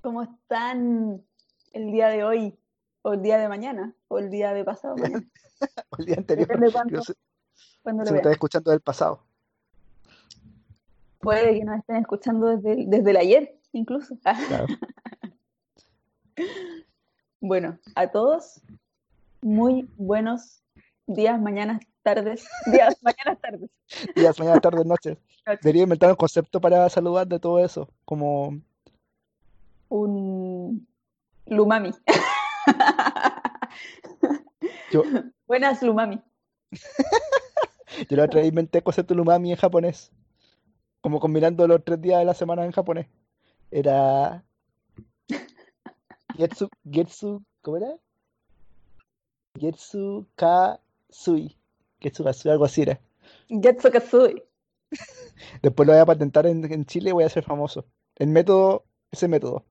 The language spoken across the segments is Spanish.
¿Cómo están el día de hoy? ¿O el día de mañana? ¿O el día de pasado mañana? el día anterior. Cuándo se lo me está escuchando del pasado. Puede que nos estén escuchando desde, el- desde el ayer, incluso. Claro. Bueno, a todos, muy buenos días, mañanas, tardes. Días, mañanas, tardes. Días, mañana, tarde, noche. Debería inventar un concepto para saludar de todo eso. Como, Un lumami. yo, Buenas lumami. yo la otra vez inventé el concepto de umami en japonés. Como combinando los tres días de la semana en japonés. Era Getsu, Getsu, ¿cómo era? Getsu Kasui. Getsu Kasui, algo así era. Getsu Kazui. Después lo voy a patentar en, en Chile y voy a ser famoso. El método, ese método,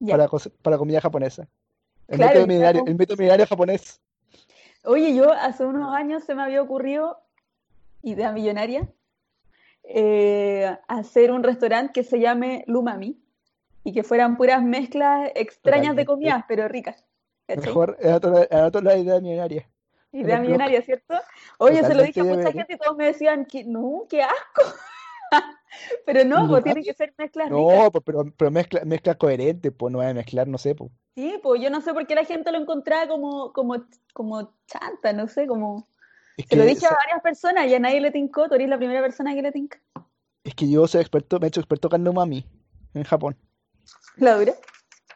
Ya. para, para comida japonesa. El Claro, método milenario, el método milenario japonés. Oye, yo hace unos años se me había ocurrido, idea millonaria, eh, hacer un restaurante que se llame Lumami y que fueran puras mezclas extrañas de comidas, pero ricas. ¿cachai? Mejor, anoto la idea millonaria. Idea millonaria, ¿cierto? Oye, se lo dije a mucha gente y todos me decían que no, qué asco. Pero no, pues tienen que ser mezclas ricas. No, pues, pero, pero mezcla, mezcla coherente, pues no voy a mezclar, no sé, pues. Sí, pues yo no sé por qué la gente lo encontraba como, como, como chanta, no sé, como... Es Se lo que, dije a varias personas y a nadie le tincó, tú eres la primera persona que le tinca. es que yo soy experto, me he hecho experto en umami en Japón. La dura.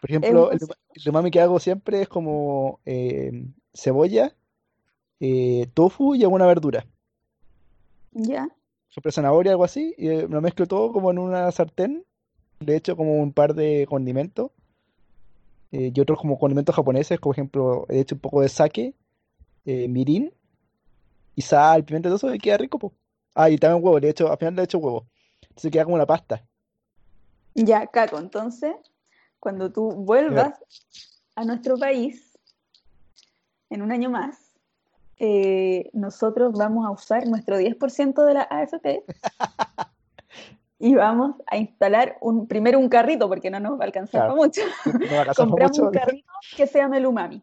Por ejemplo, el, el umami que hago siempre es como eh, cebolla, eh, tofu y alguna verdura. Ya. Siempre zanahoria, algo así, y eh, lo mezclo todo como en una sartén. Le echo como un par de condimentos. eh, y otros como condimentos japoneses, como por ejemplo, he hecho un poco de sake, mirin, y sal, pimienta, todo eso, y queda rico, po. Ah, y también huevo, le he hecho, al final le he hecho huevo. Entonces queda como una pasta. Ya, Caco, entonces, cuando tú vuelvas a nuestro país, en un año más, eh, nosotros vamos a usar nuestro 10% de la AFP y vamos a instalar un, primero un carrito, porque no nos va a alcanzar Claro. para mucho. No Compramos un carrito que se llame el umami.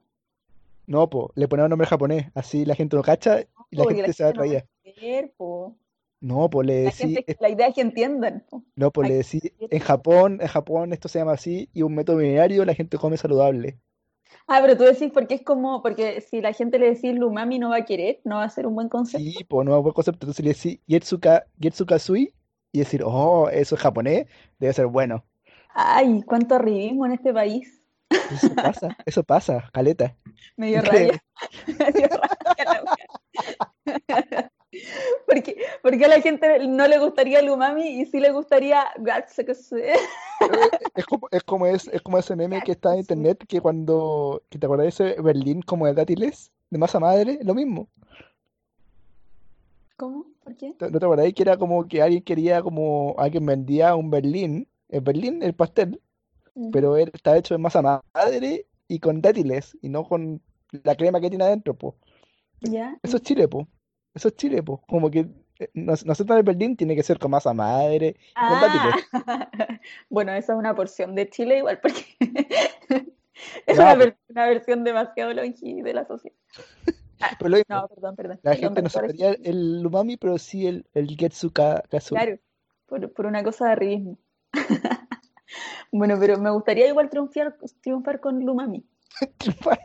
No, po, le ponemos nombre japonés, así la gente lo cacha y la gente se va a no po. No, pues le La decí, gente, es- la idea es que entiendan. no, pues le Aquí- decí, en Japón, en Japón esto se llama así, y un método milenario, la gente come saludable. Ah, pero tú decís porque es como, porque si la gente le decís lumami no va a querer, no va a ser un buen concepto. Sí, pues no es buen concepto. Entonces le decí Getsuka, Getsukazui y decir, oh, eso es japonés, debe ser bueno. Ay, cuánto arribismo en este país. Eso pasa, eso pasa, caleta. Me dio rabia. Me dio rabia. Porque, porque a la gente no le gustaría el umami y sí le gustaría. Es como, es como, es, es como ese meme que está en internet que cuando, que te acuerdas de ese Berlín como de dátiles, de masa madre, lo mismo. ¿Cómo? ¿Por qué? ¿No te acuerdas? Que era como que alguien quería, como alguien vendía un Berlín, el Berlín, el pastel, pero él está hecho de masa madre y con dátiles y no con la crema que tiene adentro, pues. ¿Ya? Eso es Chile, po. Eso es Chile, po. Como que eh, nos- nosotros en Berlín tiene que ser con masa madre. Ah, bueno, esa es una porción de Chile igual, porque es una, pues. ver- una versión demasiado longi de la sociedad. Pero mismo, No, perdón, perdón. la gente no sabría el umami, pero sí el, el Getsuka Kazui. Claro, por, por una cosa de arribismo. Bueno, pero me gustaría igual triunfar, triunfar con Lumami, triunfar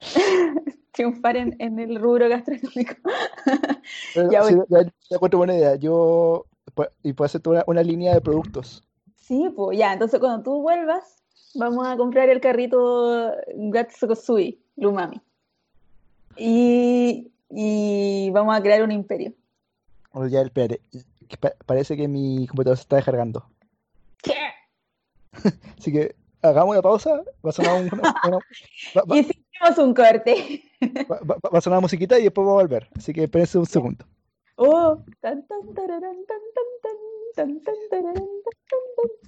en, en el rubro gastronómico. Ya, sí, ya, ya buena idea. Yo, y puedo hacer toda una, una línea de productos. Sí, pues ya, entonces cuando tú vuelvas, vamos a comprar el carrito Gatsukosui, Lumami. Y, y vamos a crear un imperio. O ya, espérate, pa- parece que mi computador se está descargando. ¿Qué? Así que hagamos una pausa, va a sonar, un- una, una- va, va- Y si hicimos un corte. va- va- va a sonar musiquita y después va a volver. Así que espérense un segundo. Oh, tan, tan, tararán, tan, tan, tan.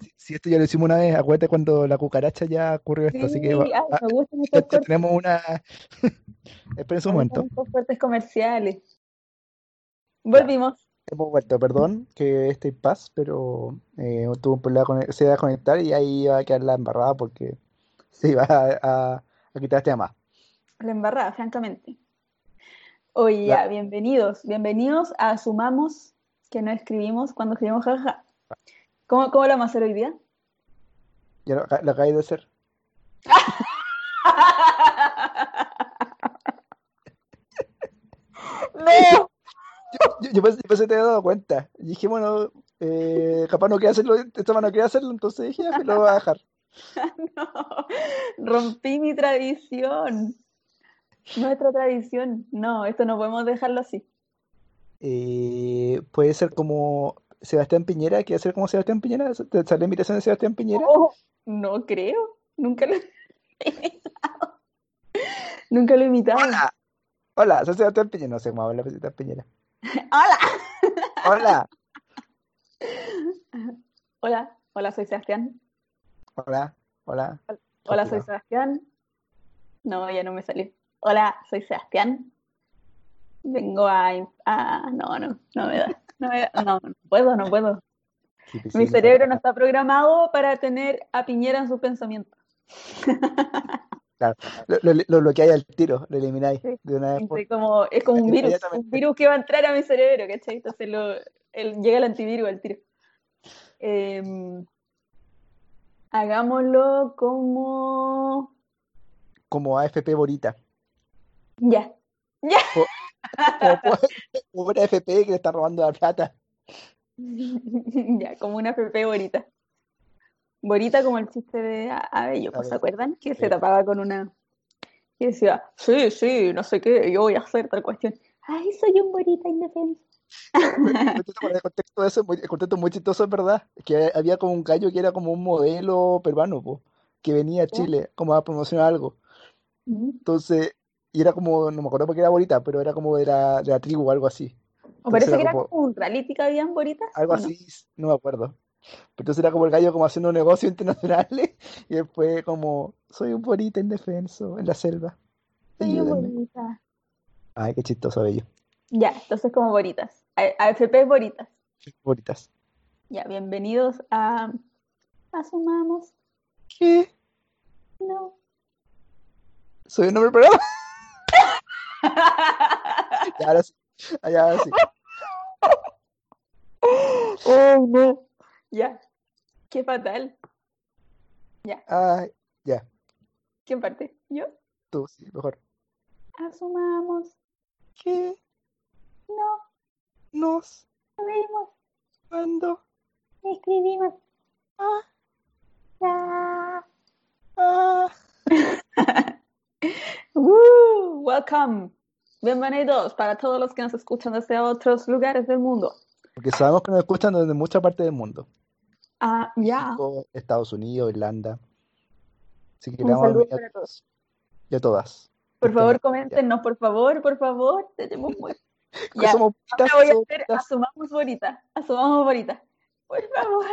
Si, si esto ya lo hicimos una vez, acuérdate cuando la cucaracha ya ocurrió esto. Así que va- Sí, ah, me gustan ya- ya tenemos una. Espérense un Me momento. cortes comerciales. Volvimos. hemos vuelto, perdón que este paz, pero eh, tuvo un problema con se iba a conectar y ahí iba a quedar la embarrada porque se iba a, a, quitar este más. La embarrada, francamente. Oye, ya, bienvenidos, bienvenidos a Asumamos que no escribimos cuando escribimos jaja. ¿Cómo, cómo lo vamos a hacer hoy día? Ya lo, lo acabé de hacer. ¡No! Yo, yo, pensé, que te había dado cuenta. Y dije, bueno, eh, capaz no quería hacerlo, esta mano no quería hacerlo, entonces dije, ya me lo voy a dejar. no, rompí mi tradición. Nuestra tradición. No, esto no podemos dejarlo así. Eh, puede ser como Sebastián Piñera, ¿quiere ser como Sebastián Piñera? ¿Te sale la invitación de Sebastián Piñera? Oh, no creo, nunca lo he imitado. Nunca lo he imitado. Hola, hola, soy Sebastián Piñera. No sé cómo habla Sebastián Piñera. Hola. Hola. Hola, hola, soy Sebastián. Hola, hola. Hola, soy Sebastián. No, ya no me salió. Hola, soy Sebastián. Vengo a, no, no, no me da. No, no, no puedo, no puedo. Mi cerebro no está programado para tener a Piñera en sus pensamientos. Claro, lo, lo, bloqueáis al tiro, lo elimináis de una vez. Como, es como un virus, un virus que va a entrar a mi cerebro, ¿cachai? Entonces lo, llega el antivirus al tiro. Em, hagámoslo como... Como AFP Borita. Ya, ya. Como, una AFP que le está robando la plata. ya, como una AFP Borita. Borita como el chiste de Abello, ¿se acuerdan? Que se tapaba con una... Y decía, sí, sí, no sé qué, yo voy a hacer tal cuestión. Ay, soy un Borita indefenso. el contexto de eso, el contexto muy chistoso, es verdad. Que había como un gallo que era como un modelo peruano, que venía a Chile como a promocionar algo. Entonces, y era como, no me acuerdo porque era Borita, pero era como de la, de la tribu o algo así. O parece que era como un reality que habían Borita. Algo así, no me acuerdo. Entonces era como el gallo como haciendo un negocio internacional y después como, soy un borita indefenso en la selva. Soy un borita. Ay, qué chistoso bello. Ya, entonces como boritas. AFP boritas. Boritas. Ya, bienvenidos a Asumamos. ¿Qué? No. Soy un nombre programa. ya, ahora sí. Ya, ahora sí. Oh, no. Ya. Qué fatal. Ya. Ah, ya. ¿Quién parte? ¿Yo? Tú, sí, mejor. Asumamos. que No. Nos. Vimos. Cuando. Escribimos. Ah. Ya. Ah. Woo, welcome. Bienvenidos para todos los que nos escuchan desde otros lugares del mundo. Porque sabemos que nos escuchan desde mucha parte del mundo. Ah, ya. Estados Unidos, Irlanda. Así que Un saludo para todos. Y a todas. Por favor, coméntenos, por favor, por favor. Tenemos muy... Ya, voy a hacer, asumamos bonita, asumamos bonita. Por favor,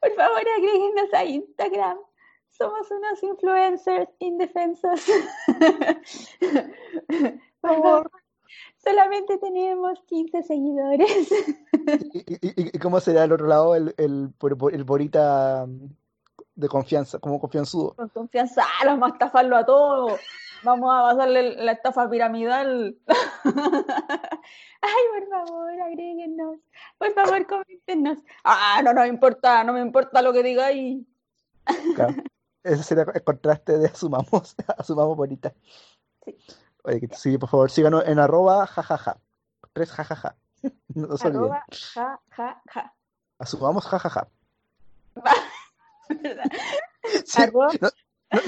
por favor, agréguenos a Instagram. Somos unos influencers indefensos. por favor, solamente tenemos 15 seguidores. ¿Y, cómo será al otro lado el, el, el Borita mm, de confianza, como confianzudo? Con confianza, ah, vamos a estafarlo a todos. Vamos a pasarle la estafa piramidal. Ay, por favor, agréguenos. Por favor, coméntenos. Ah, no nos importa, no me importa lo que digáis. Claro. Ese sería el contraste de asumamos, asumamos bonita. Sí. Oye, que sí, por favor, síganos en arroba jajaja. Tres jajaja. No se arroba jajaja. Asumamos jajaja. sí, no,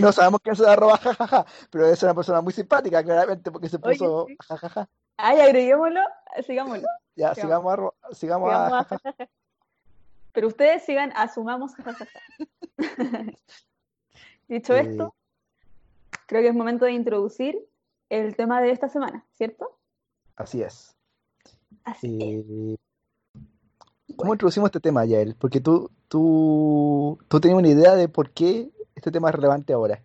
no, sabemos quién es arroba jajaja, pero es una persona muy simpática, claramente, porque se puso jajaja. Ay, agreguémoslo, sigámoslo. Ya, sigamos, sigamos, a, sigamos, a, jajaja. Pero ustedes sigan, asumamos jajaja. Dicho esto, creo que es momento de introducir el tema de esta semana, ¿cierto? Así es. Así eh, ¿Cómo introducimos este tema, Yael? Porque tú, tú, tú tenías una idea de por qué este tema es relevante ahora.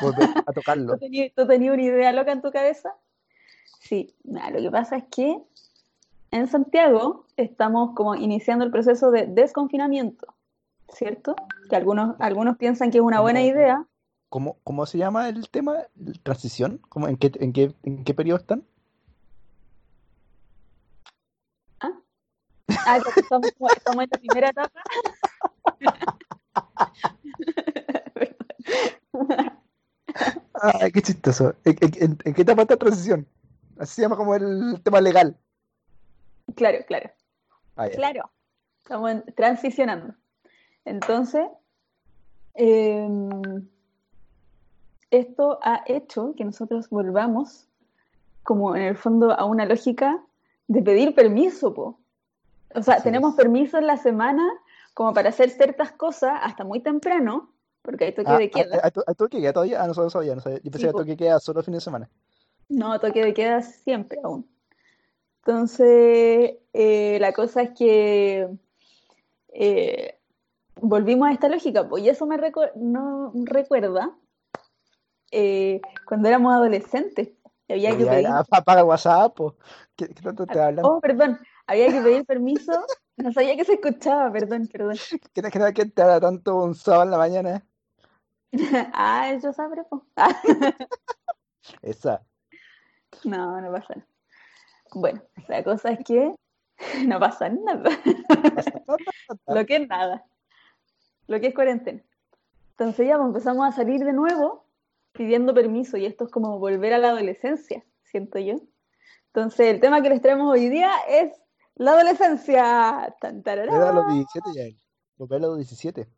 Volver a tocarlo. ¿Tú tenías, una idea loca en tu cabeza? Sí, lo que pasa es que en Santiago estamos como iniciando el proceso de desconfinamiento, ¿cierto? Que algunos, algunos piensan que es una buena idea. ¿Cómo, cómo se llama el tema? ¿Transición? ¿Cómo, en, qué, en, qué, ¿En qué periodo están? ¿Ah? Ah, estamos, estamos en la primera etapa. Ay, qué chistoso. ¿En, en, en qué etapa está transición? Así se llama como el tema legal. Claro, claro. Ah, claro. Estamos transicionando. Entonces, em, esto ha hecho que nosotros volvamos como en el fondo a una lógica de pedir permiso, po. O sea, tenemos permiso en la semana como para hacer ciertas cosas hasta muy temprano, porque hay toque ah, de queda. ¿Hay, toque de queda todavía? Ah, no sabía, no sabía. Yo pensé que toque de queda solo fin de semana. No, toque de queda siempre aún. Entonces, eh, la cosa es que eh, volvimos a esta lógica, pues, y eso me no recuerda eh, cuando éramos adolescentes. Había que pedir... Para WhatsApp, ¿Qué, tanto te hablan? Oh, perdón, había que pedir permiso. No sabía que se escuchaba, perdón, perdón. ¿Qué que que te habla tanto un sábado en la mañana? ah, eso sabré, pues. Esa. No, no pasa nada. Bueno, la cosa es que no pasa nada. Lo que es nada. Lo que es cuarentena. Entonces ya pues, empezamos a salir de nuevo pidiendo permiso y esto es como volver a la adolescencia, siento yo. Entonces el tema que les traemos hoy día es la adolescencia. Tan, Era los 17 ya. Volver a los 17.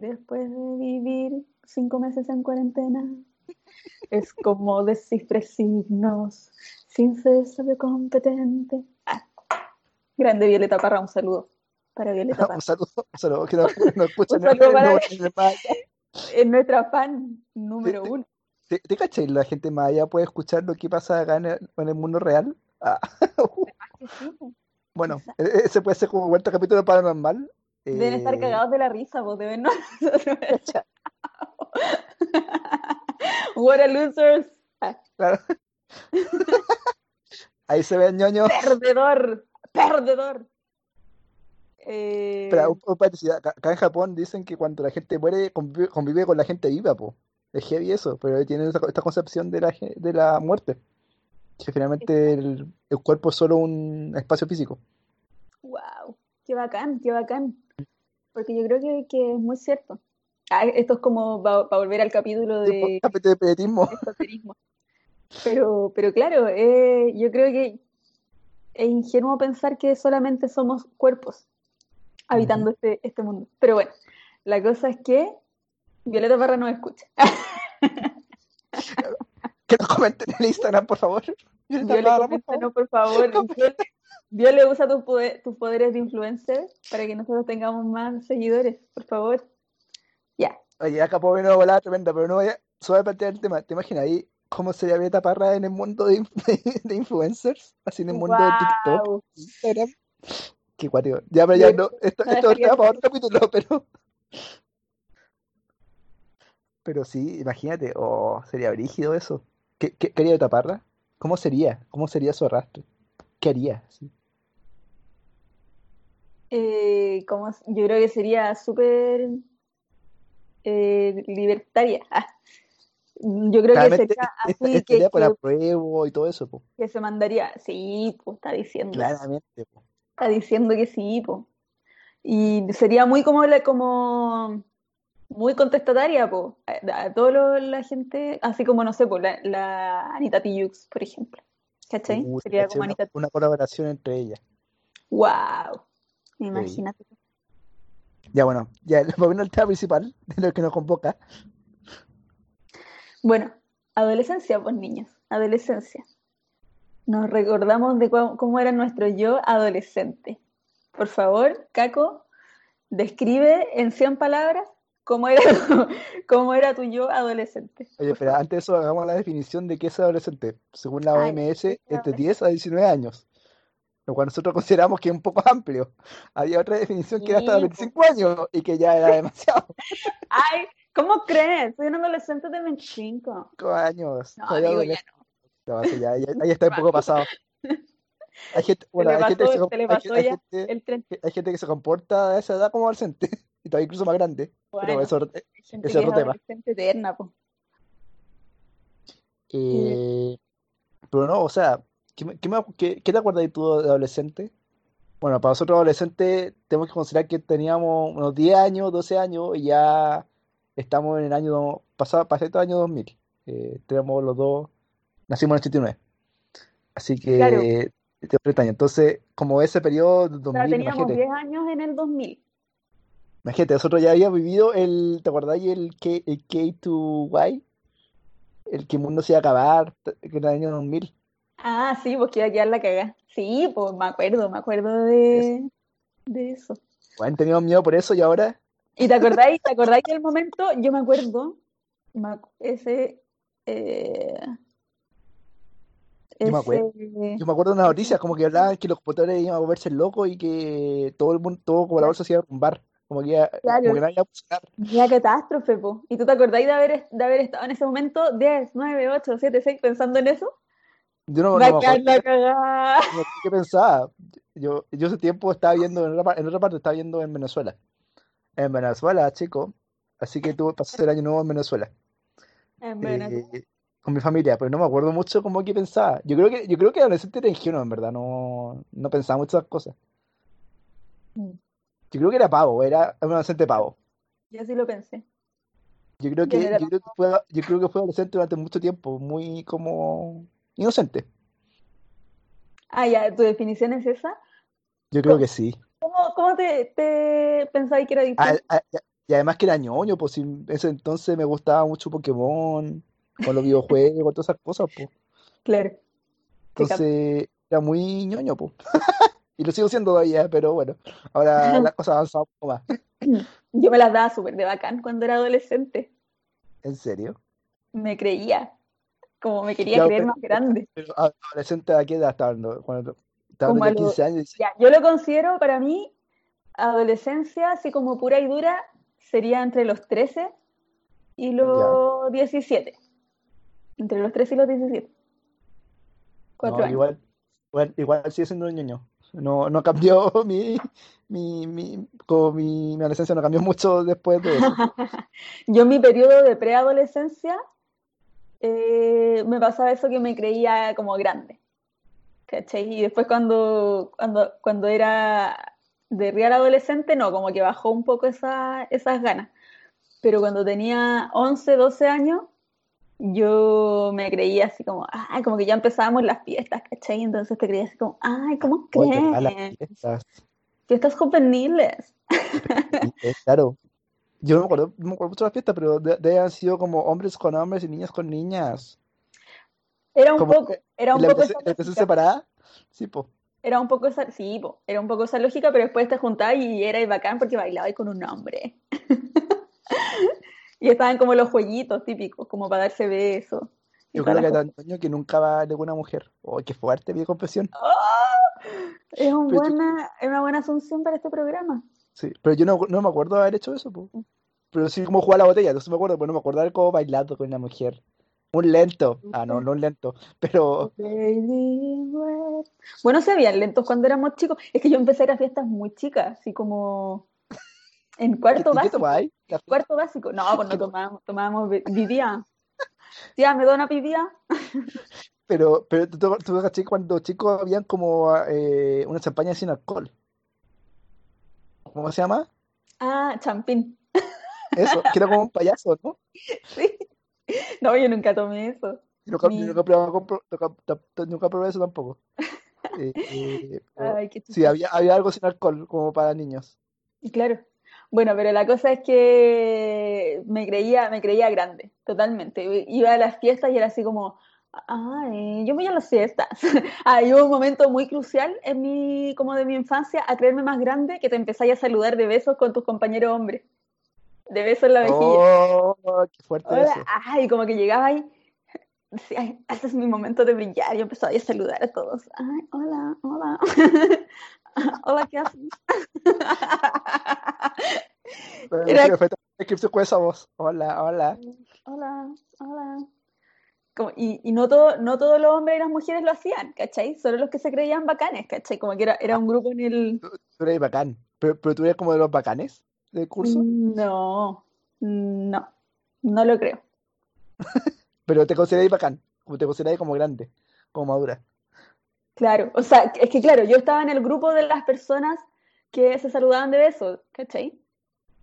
Después de vivir cinco meses en cuarentena, es como descifre signos sin cesar de competente. Ah, grande Violeta Parra, un saludo para Violeta Parra. un saludo, un saludo, que no, no escucha un saludo para es nuestra fan número uno. ¿Te, te? La gente más allá puede escuchar lo que pasa acá en el, en el mundo real. Ah. bueno, e, e, ese puede ser como vuelta capítulo paranormal. Deben estar eh, cagados de la risa, vos deben no. What a losers. Claro. Ahí se ve el ñoño. Perdedor, perdedor. Eh... Pero, acá en Japón dicen que cuando la gente muere convive, con la gente viva, po. Es heavy eso, pero tienen esta, concepción de la, de la muerte. Que finalmente el, cuerpo es solo un espacio físico. Wow, qué bacán, qué bacán. Porque yo creo que, que es muy cierto. Ah, esto es como para volver al capítulo de, de periodismo. Pero, pero claro, eh, yo creo que es ingenuo pensar que solamente somos cuerpos habitando este, este mundo. Pero bueno, la cosa es que Violeta Parra no escucha. que nos comenten en el Instagram, por favor. Violeta, por por favor. Viole, usa tus, tus poderes de influencer para que nosotros tengamos más seguidores, por favor. Ya. Oye, acá puedo ver una volada tremenda, pero no voy a suave plantear el tema. ¿Te imaginas ahí cómo sería Beta Parra en el mundo de, de, influencers? Así en el mundo de TikTok, Instagram. Qué cuático. Ya, pero ya no. Esto, esto es para otro capítulo, pero. Pero sí, imagínate, oh, sería brígido eso. ¿Qué, Beta Parra? ¿Cómo sería? ¿Cómo sería su arrastre? ¿Qué haría? Sí. Eh, como, yo creo que sería súper eh, libertaria. Ah. Yo creo que sería así que, por apruebo y todo eso. Que se mandaría, sí, pues está diciendo. Claramente. Está diciendo que sí, pues. Y sería muy como, como muy contestataria, po, a, toda la gente, así como, no sé, po, la, Anita Tijoux, por ejemplo. ¿Cachai? Sería como Anita una, una, colaboración entre ellas. ¡Wow! Imagínate. Ya bueno, ya volviendo al tema principal de lo que nos convoca. Bueno, adolescencia, pues niños, adolescencia. Nos recordamos de cómo era nuestro yo adolescente. Por favor, Caco, describe en 100 palabras cómo era, cómo era tu yo adolescente. Oye, pero antes de eso hagamos la definición de qué es adolescente. Según la OMS, es de 10 a 19 años lo cual nosotros consideramos que es un poco amplio. Había otra definición que era hasta 25 años y que ya era demasiado. Ay, ¿cómo crees? Soy un adolescente de 25. 5 años. No, amigo, ya no. ya, ya, está un poco pasado. Gente, bueno, hay gente que se comporta a esa edad como adolescente y todavía incluso más grande. Pero Bueno, eso, gente ese que es otro tema. eterna, eh, pero no, o sea, ¿qué, qué, me- qué- qué te acuerdas de tú de adolescente? Bueno, para nosotros adolescentes tenemos que considerar que teníamos unos 10 años, 12 años y ya estamos en el año pasado, pasado el año 2000. Eh, tenemos los dos, nacimos en el 89. Así Claro. que 30 años. Entonces, como ese periodo del O sea, 2000, teníamos imagínate, 10 años en el 2000. Imagínate, nosotros ya habíamos vivido el, ¿te acordáis el, K, el K2Y? El que el mundo se iba a acabar, que era el año 2000. Ah, sí, pues que iba a quedar la cagada. Sí, pues me acuerdo, me acuerdo de, de eso. Bueno, teníamos miedo por eso y ahora, ¿Y te acordáis, te acordáis del momento? Yo me acuerdo, ese, eh, Yo me acuerdo. ese, yo me acuerdo de una noticia como que hablaban que los computadores iban a volverse locos y que todo el mundo, todo bolsa se iba a derrumbar. Como que, iba- Claro. como que nadie la catástrofe, po. ¿Y tú te acordáis de haber, de haber estado en ese momento 10, 9, 8, 7, 6 pensando en eso? Yo no, Va no a la cagada. no qué pensaba. Yo, yo ese tiempo estaba viendo en otra, en otra parte, estaba viendo en Venezuela. En Venezuela, chico. Así que tuve pasé el año nuevo en Venezuela. En Venezuela. eh, con mi familia, pero no me acuerdo mucho como que pensaba. Yo creo que, yo creo que adolescente era ingenuo, en verdad, no, no pensaba mucho esas cosas. Yo creo que era pavo, era un adolescente pavo. Yo sí lo pensé. Yo creo que, yo creo que fue, yo creo que fue adolescente durante mucho tiempo, muy como inocente. Ah, ya, ¿tu definición es esa? Yo creo que sí. ¿Cómo, cómo te, te pensáis que era A- distinto? a- y además que era ñoño, pues en ese entonces me gustaba mucho Pokémon, con los videojuegos, todas esas cosas, pues. Claro. Entonces era muy ñoño, pues. Y lo sigo siendo todavía, pero bueno, ahora las cosas avanzan un poco más. Yo me las daba súper de bacán cuando era adolescente. ¿En serio? Me creía. Como me quería Ya, creer pero- más grande. Pero adolescente a qué edad estaba? Cuando estaba Como de a los- 15 años. Ya, yo lo considero para mí, adolescencia, así como pura y dura, sería entre los 13 y los 17. Entre los 13 y los 17. Cuatro No, años. igual, igual, igual sigue siendo un ñoño. No, no cambió mi, mi, mi, como mi, mi adolescencia no cambió mucho después de eso. Yo en mi periodo de preadolescencia eh, me pasaba eso que me creía como grande. ¿Cachai? Y después cuando, cuando, cuando era de real adolescente, no, como que bajó un poco esa, esas ganas. Pero cuando tenía 11, 12 años, yo me creía así como, ay, como que ya empezábamos las fiestas, ¿cachai? Entonces te creía así como, ay, ¿cómo crees? fiestas. Fiestas juveniles. Claro. Yo no me acuerdo, no me acuerdo mucho de las fiestas, pero de, de haber sido como hombres con hombres y niñas con niñas. Era un Como poco, era un la poco separada. Sí, pues. Era un poco esa, sí, po, era un poco esa lógica, pero después te juntabas y era bacán porque bailabas con un hombre. Y estaban como los jueguitos típicos, como para darse besos. Yo creo que tan ñoño que nunca va a ninguna mujer. Oh, qué fuerte mi confesión. ¡Ah! Es, un yo- buena, es una buena asunción para este programa. Sí, pero yo no, no me acuerdo de haber hecho eso, po. Pero sí como jugar a la botella, entonces me acuerdo, pero no me acuerdo de haber como bailado con una mujer. Un lento. Ah, no, no un lento. Pero Bueno, se habían lentos cuando éramos chicos. Es que yo empecé a ir a fiestas muy chicas, así como en ¿y cuarto básico. Cuarto básico. No, pues no tomábamos, tomábamos vi- vivía. Tía, ¿me da una vivía? Pero, pero tú, tú, tú caché cuando chicos habían como eh, una champaña sin alcohol. ¿Cómo se llama? Ah, champín. Eso, que era como un payaso, ¿no? Sí. No, yo nunca tomé eso. Nunca, nunca, nunca, probé eso tampoco. Eh, eh, Ay, sí, había, había algo sin alcohol, como para niños. Claro. Bueno, pero la cosa es que me creía, me creía grande, totalmente. Iba a las fiestas y era así como, ay, yo voy a las fiestas. Ah, y hubo un momento muy crucial en mi, como de mi infancia, a creerme más grande, que te empezáis a saludar de besos con tus compañeros hombres. De besos en la mejilla. Oh, qué fuerte eso. Ay, como que llegaba ahí. "Ay, este es mi momento de brillar. Yo empezaba a saludar a todos. Ay, hola, hola. hola, ¿qué haces? Era- descripción con esa voz. Hola, hola. Hola, hola. y, y no, todo, no todos los hombres y las mujeres lo hacían, ¿cachai? Solo los que se creían bacanes, ¿cachai? Como que era, era un grupo en el... Tú, tú eres bacán, pero, pero tú eres como de los bacanes del curso. No, no, no lo creo. Pero te consideráis bacán, como te consideráis como grande, como madura. Claro, o sea, es que claro, yo estaba en el grupo de las personas que se saludaban de besos, ¿cachai?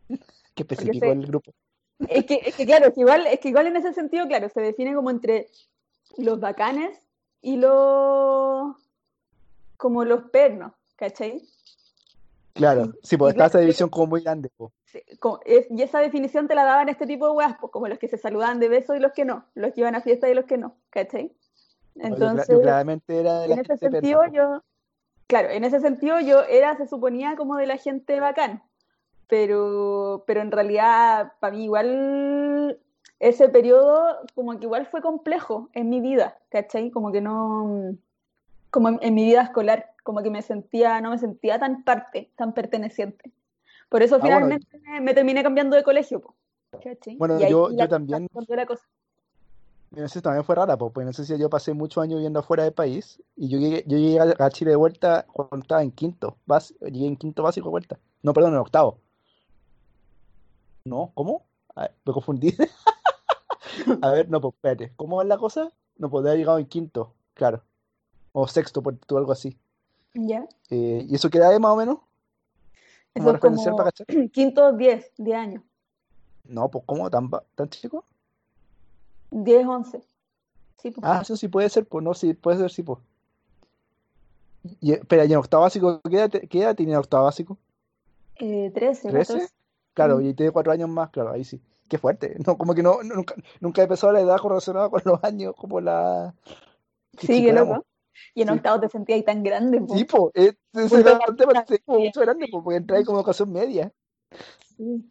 Qué Porque específico se- el grupo. Es que, es que claro, es que igual, es que igual en ese sentido, claro, se define como entre los bacanes y los como los pernos, ¿cachai? Claro, sí, pues está esa división como muy grande, po. Sí, como- es- y esa definición te la daban este tipo de weas, pues, como los que se saludaban de besos y los que no, los que iban a fiesta y los que no, ¿cachai? No, yo, Entonces, yo claramente era de la en ese gente sentido perna, po. yo, claro, en ese sentido yo era, se suponía como de la gente bacán, pero, pero en realidad para mí igual ese periodo como que igual fue complejo en mi vida, ¿cachai? Como que no, como en, en mi vida escolar, como que me sentía, no me sentía tan parte, tan perteneciente. Por eso Ah, bueno, finalmente me, me terminé cambiando de colegio, po, ¿cachai? bueno, Y ahí yo, yo también, la cosa. No sé, también fue rara, po, pues no sé si yo pasé muchos años viviendo afuera del país y yo llegué, yo llegué a Chile de vuelta cuando estaba en quinto, bas- llegué en quinto básico de vuelta. No, perdón, en octavo. No, ¿cómo? A ver, me confundí. A ver, no, pues espérate, ¿cómo es la cosa? No, pues haber llegado en quinto, claro. O sexto, por tú, algo así. ¿Ya? Eh, ¿y eso qué edad es más o menos? ¿Como Eso es para como cachar? quinto 10, 10 años, No, pues ¿cómo? ¿Tan, tan chico? 10, 11. Sí, pues. Ah, eso sí puede ser, pues no, sí, puede ser, sí, pues. Y, espera, ¿y en octavo básico? ¿Qué edad, te- qué edad tenía en octavo básico? Eh, 13, ¿13? 14. Claro, Mm. y tiene cuatro años más, claro, ahí sí. Qué fuerte. No, como que no, nunca, nunca he empezado la edad correlacionada con los años, como la que Sí, qué loco. Y en Sí, octavo te sentías ahí tan grande, sí, po. pues, ese Punto era de un tema sí, mucho grande, pues, porque entré ahí como educación media. Sí.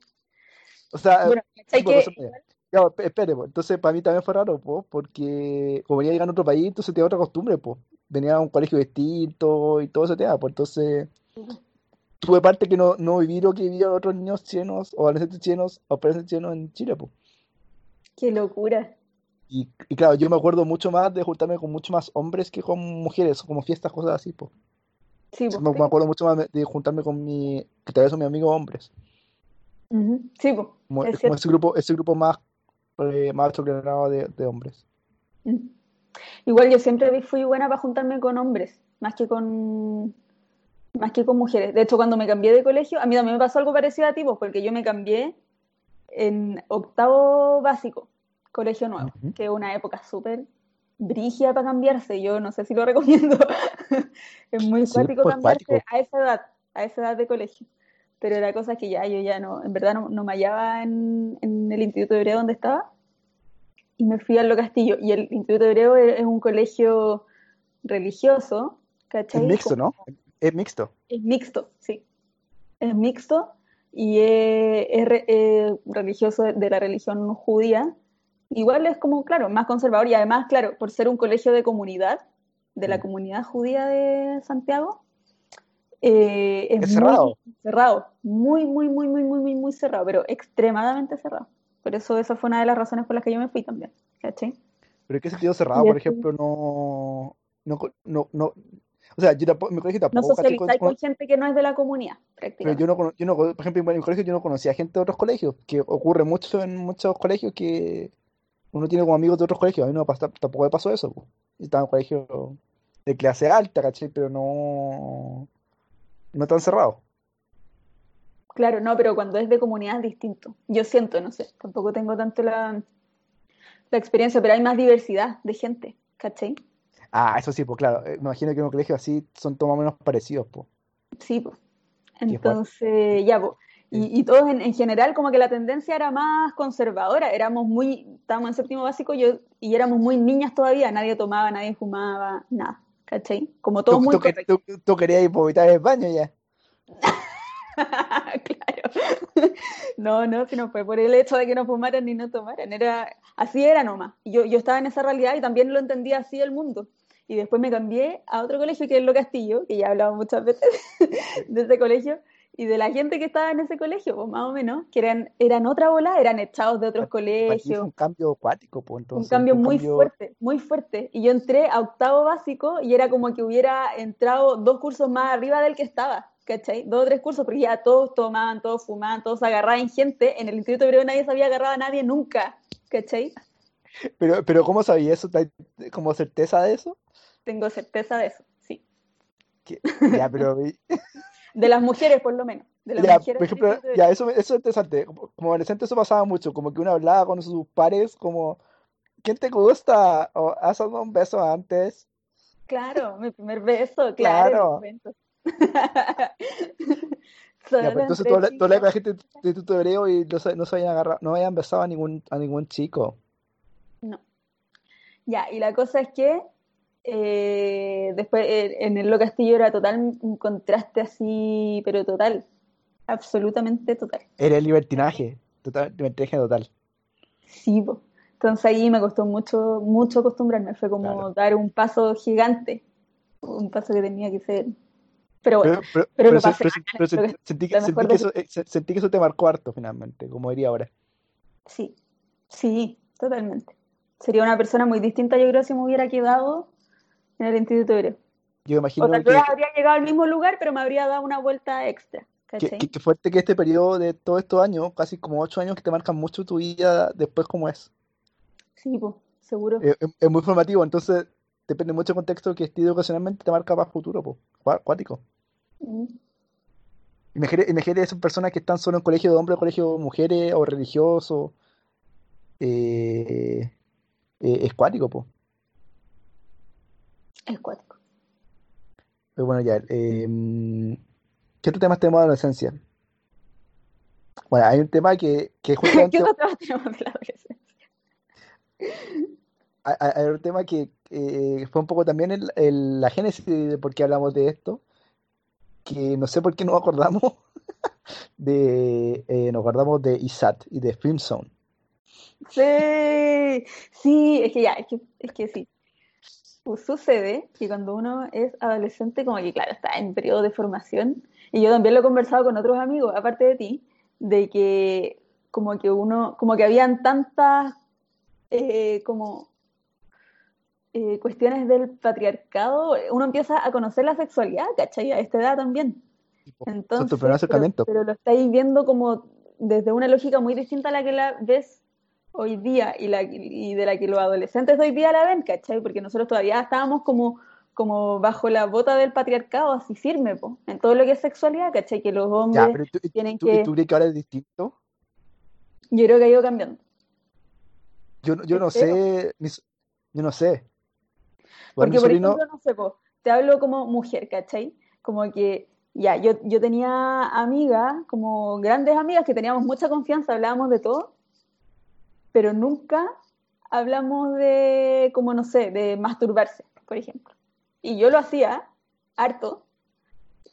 O sea, Bueno, ¿cachai tipo educación que media. Ya, pues, espere, pues, entonces para mí también fue raro, pues, porque como venía llegando a otro país, entonces tenía otra costumbre, pues. Venía a un colegio distinto y todo ese tema, pues, entonces tuve parte que no, no viví lo que vivían otros niños chilenos o adolescentes chilenos o adolescentes chilenos en Chile, pues. qué locura? Y, y claro, yo me acuerdo mucho más de juntarme con mucho más hombres que con mujeres, como fiestas, cosas así, pues. Sí, po. Me, me acuerdo mucho más de juntarme con mi, que todavía son mis amigos hombres. Sí, po, Como, es como cierto. ese grupo, ese grupo más, eh, más tolerado de, de hombres. Mm. Igual yo siempre fui buena para juntarme con hombres, más que con, más que con mujeres. De hecho, cuando me cambié de colegio, a mí también me pasó algo parecido a ti, pues, porque yo me cambié en octavo básico, colegio nuevo, que es una época súper brígida para cambiarse. Yo no sé si lo recomiendo. Es muy Sí, cuático pues cambiarse cuático. a esa edad, a esa edad de colegio. Pero la cosa es que ya yo ya no, en verdad no, no me hallaba en, en el Instituto Hebreo donde estaba y me fui a Lo Castillo. Y el Instituto Hebreo es, es un colegio religioso, Es ¿cachai? mixto, Como- ¿no? Es mixto. es mixto, sí. Es mixto y es, es re- religioso de, de la religión judía. Igual es como, claro, más conservador y además, claro, por ser un colegio de comunidad, de la Mm. comunidad judía de Santiago, eh, es Es muy cerrado. cerrado, muy, muy, muy, muy, muy, muy, muy cerrado, pero extremadamente cerrado. Por eso esa fue una de las razones por las que yo me fui también, ¿cachai? Pero ¿en qué sentido cerrado, por ejemplo, no, no, no, no, o sea, yo tampoco, mi colegio no tampoco. Con- socializáis con- con gente que no es de la comunidad, pero yo no, yo no, por ejemplo, en mi colegio yo no conocía gente de otros colegios, que ocurre mucho en muchos colegios que uno tiene como amigos de otros colegios, a mí no tampoco me pasó eso. Yo estaba en un colegio de clase alta, ¿cachai? Pero no, no tan cerrado. Claro, no, pero cuando es de comunidad es distinto. Yo siento, no sé, tampoco tengo tanto la, la experiencia, pero hay más diversidad de gente, ¿cachai? Ah, eso sí, pues claro, eh, me imagino que en un colegio así son todos más o menos parecidos, pues. Sí, pues. Entonces, ya, pues. Y, y todos en, en general, como que la tendencia era más conservadora. Éramos muy, estábamos en séptimo básico yo, y éramos muy niñas todavía. Nadie tomaba, nadie fumaba, nada, ¿cachai? Como todos Tú, muy tú, tú- tú querías ir en el baño ya. Claro. No, no, si no fue por el hecho de que no fumaran ni no tomaran, era, así era nomás. Yo, yo estaba en esa realidad y también lo entendía así el mundo. Y después me cambié a otro colegio que es Lo Castillo, que ya he hablado muchas veces de ese colegio, y de la gente que estaba en ese colegio, pues más o menos, que eran, eran otra bola, eran echados de otros colegios. un cambio acuático, pues Un cambio muy fuerte, muy fuerte. Y yo entré a octavo básico y era como que hubiera entrado dos cursos más arriba del que estaba, ¿cachai? Dos o tres cursos, porque ya todos tomaban, todos fumaban, todos agarraban gente. En el Instituto Hebreo nadie se había agarrado a nadie nunca, ¿cachai? Pero, pero ¿cómo sabía eso? ¿Como certeza de eso? Tengo certeza de eso, sí. Ya, pero De las mujeres, por lo menos. De las ya, mujeres por ejemplo, ya, eso, eso es interesante. Como, adolescente eso pasaba mucho, como que uno hablaba con sus pares, como, ¿quién te gusta? O has dado un beso antes. Claro, mi primer beso, claro. ya, pues, entonces toda la, gente de tu hebreo y no se, no se habían agarrado, no habían besado a ningún, a ningún chico. No. Ya, y la cosa es que eh, después eh, en el Lo Castillo era total un contraste así, pero total, absolutamente total. Era el libertinaje, total, libertinaje total. Sí, entonces ahí me costó mucho, mucho acostumbrarme, fue como dar un paso gigante, un paso que tenía que ser. Pero bueno, pero, lo pasé sentí que eso te marcó harto finalmente, como diría ahora. Sí, sí, totalmente. Sería una persona muy distinta, yo creo, si me hubiera quedado en el Instituto Hebreo. Yo imagino o tal vez habría llegado al mismo lugar, pero me habría dado una vuelta extra. Qué, fuerte que este periodo de todos estos años, casi como ocho años, que te marcan mucho tu vida después como es. Sí, pues, seguro. Es, muy formativo, entonces depende mucho del contexto que estudio ocasionalmente te marca para futuro, pues, acuático. Mm. Imagínate, esas personas que están solo en colegio de hombres, colegio de mujeres, o religioso. Eh, eh, es cuático, pues. Es cuático. Pero bueno, ya. Eh, ¿Qué otro tema tenemos de adolescencia? Bueno, hay un tema que, que justamente... ¿Qué otro tema tenemos de la adolescencia? Hay, hay un tema que eh, fue un poco también el, el, la génesis de por qué hablamos de esto, que no sé por qué nos acordamos de, eh, nos acordamos de ISAT y de Film Zone. Sí, sí, es que ya, es que, es que sí. Pues sucede que cuando uno es adolescente, como que claro, está en periodo de formación, y yo también lo he conversado con otros amigos, aparte de ti, de que como que uno, como que habían tantas eh, como eh, cuestiones del patriarcado, uno empieza a conocer la sexualidad, ¿cachai? A esta edad también. Entonces, pero, pero, lo estáis viendo como desde una lógica muy distinta a la que la ves hoy día y, la, y de la que los adolescentes de hoy día la ven, ¿cachai? Porque nosotros todavía estábamos como, como bajo la bota del patriarcado, así firme, po, en todo lo que es sexualidad, ¿cachai? Que los hombres tienen que... ¿Tú crees que ahora es distinto? Yo creo que ha ido cambiando. Yo, yo no sé, yo no sé. Porque, por ejemplo, no sé, po, te hablo como mujer, ¿cachai? Como que, ya, yo, yo tenía amigas, como grandes amigas, que teníamos mucha confianza, hablábamos de todo, pero nunca hablamos de, como no sé, de masturbarse, por ejemplo. Y yo lo hacía harto.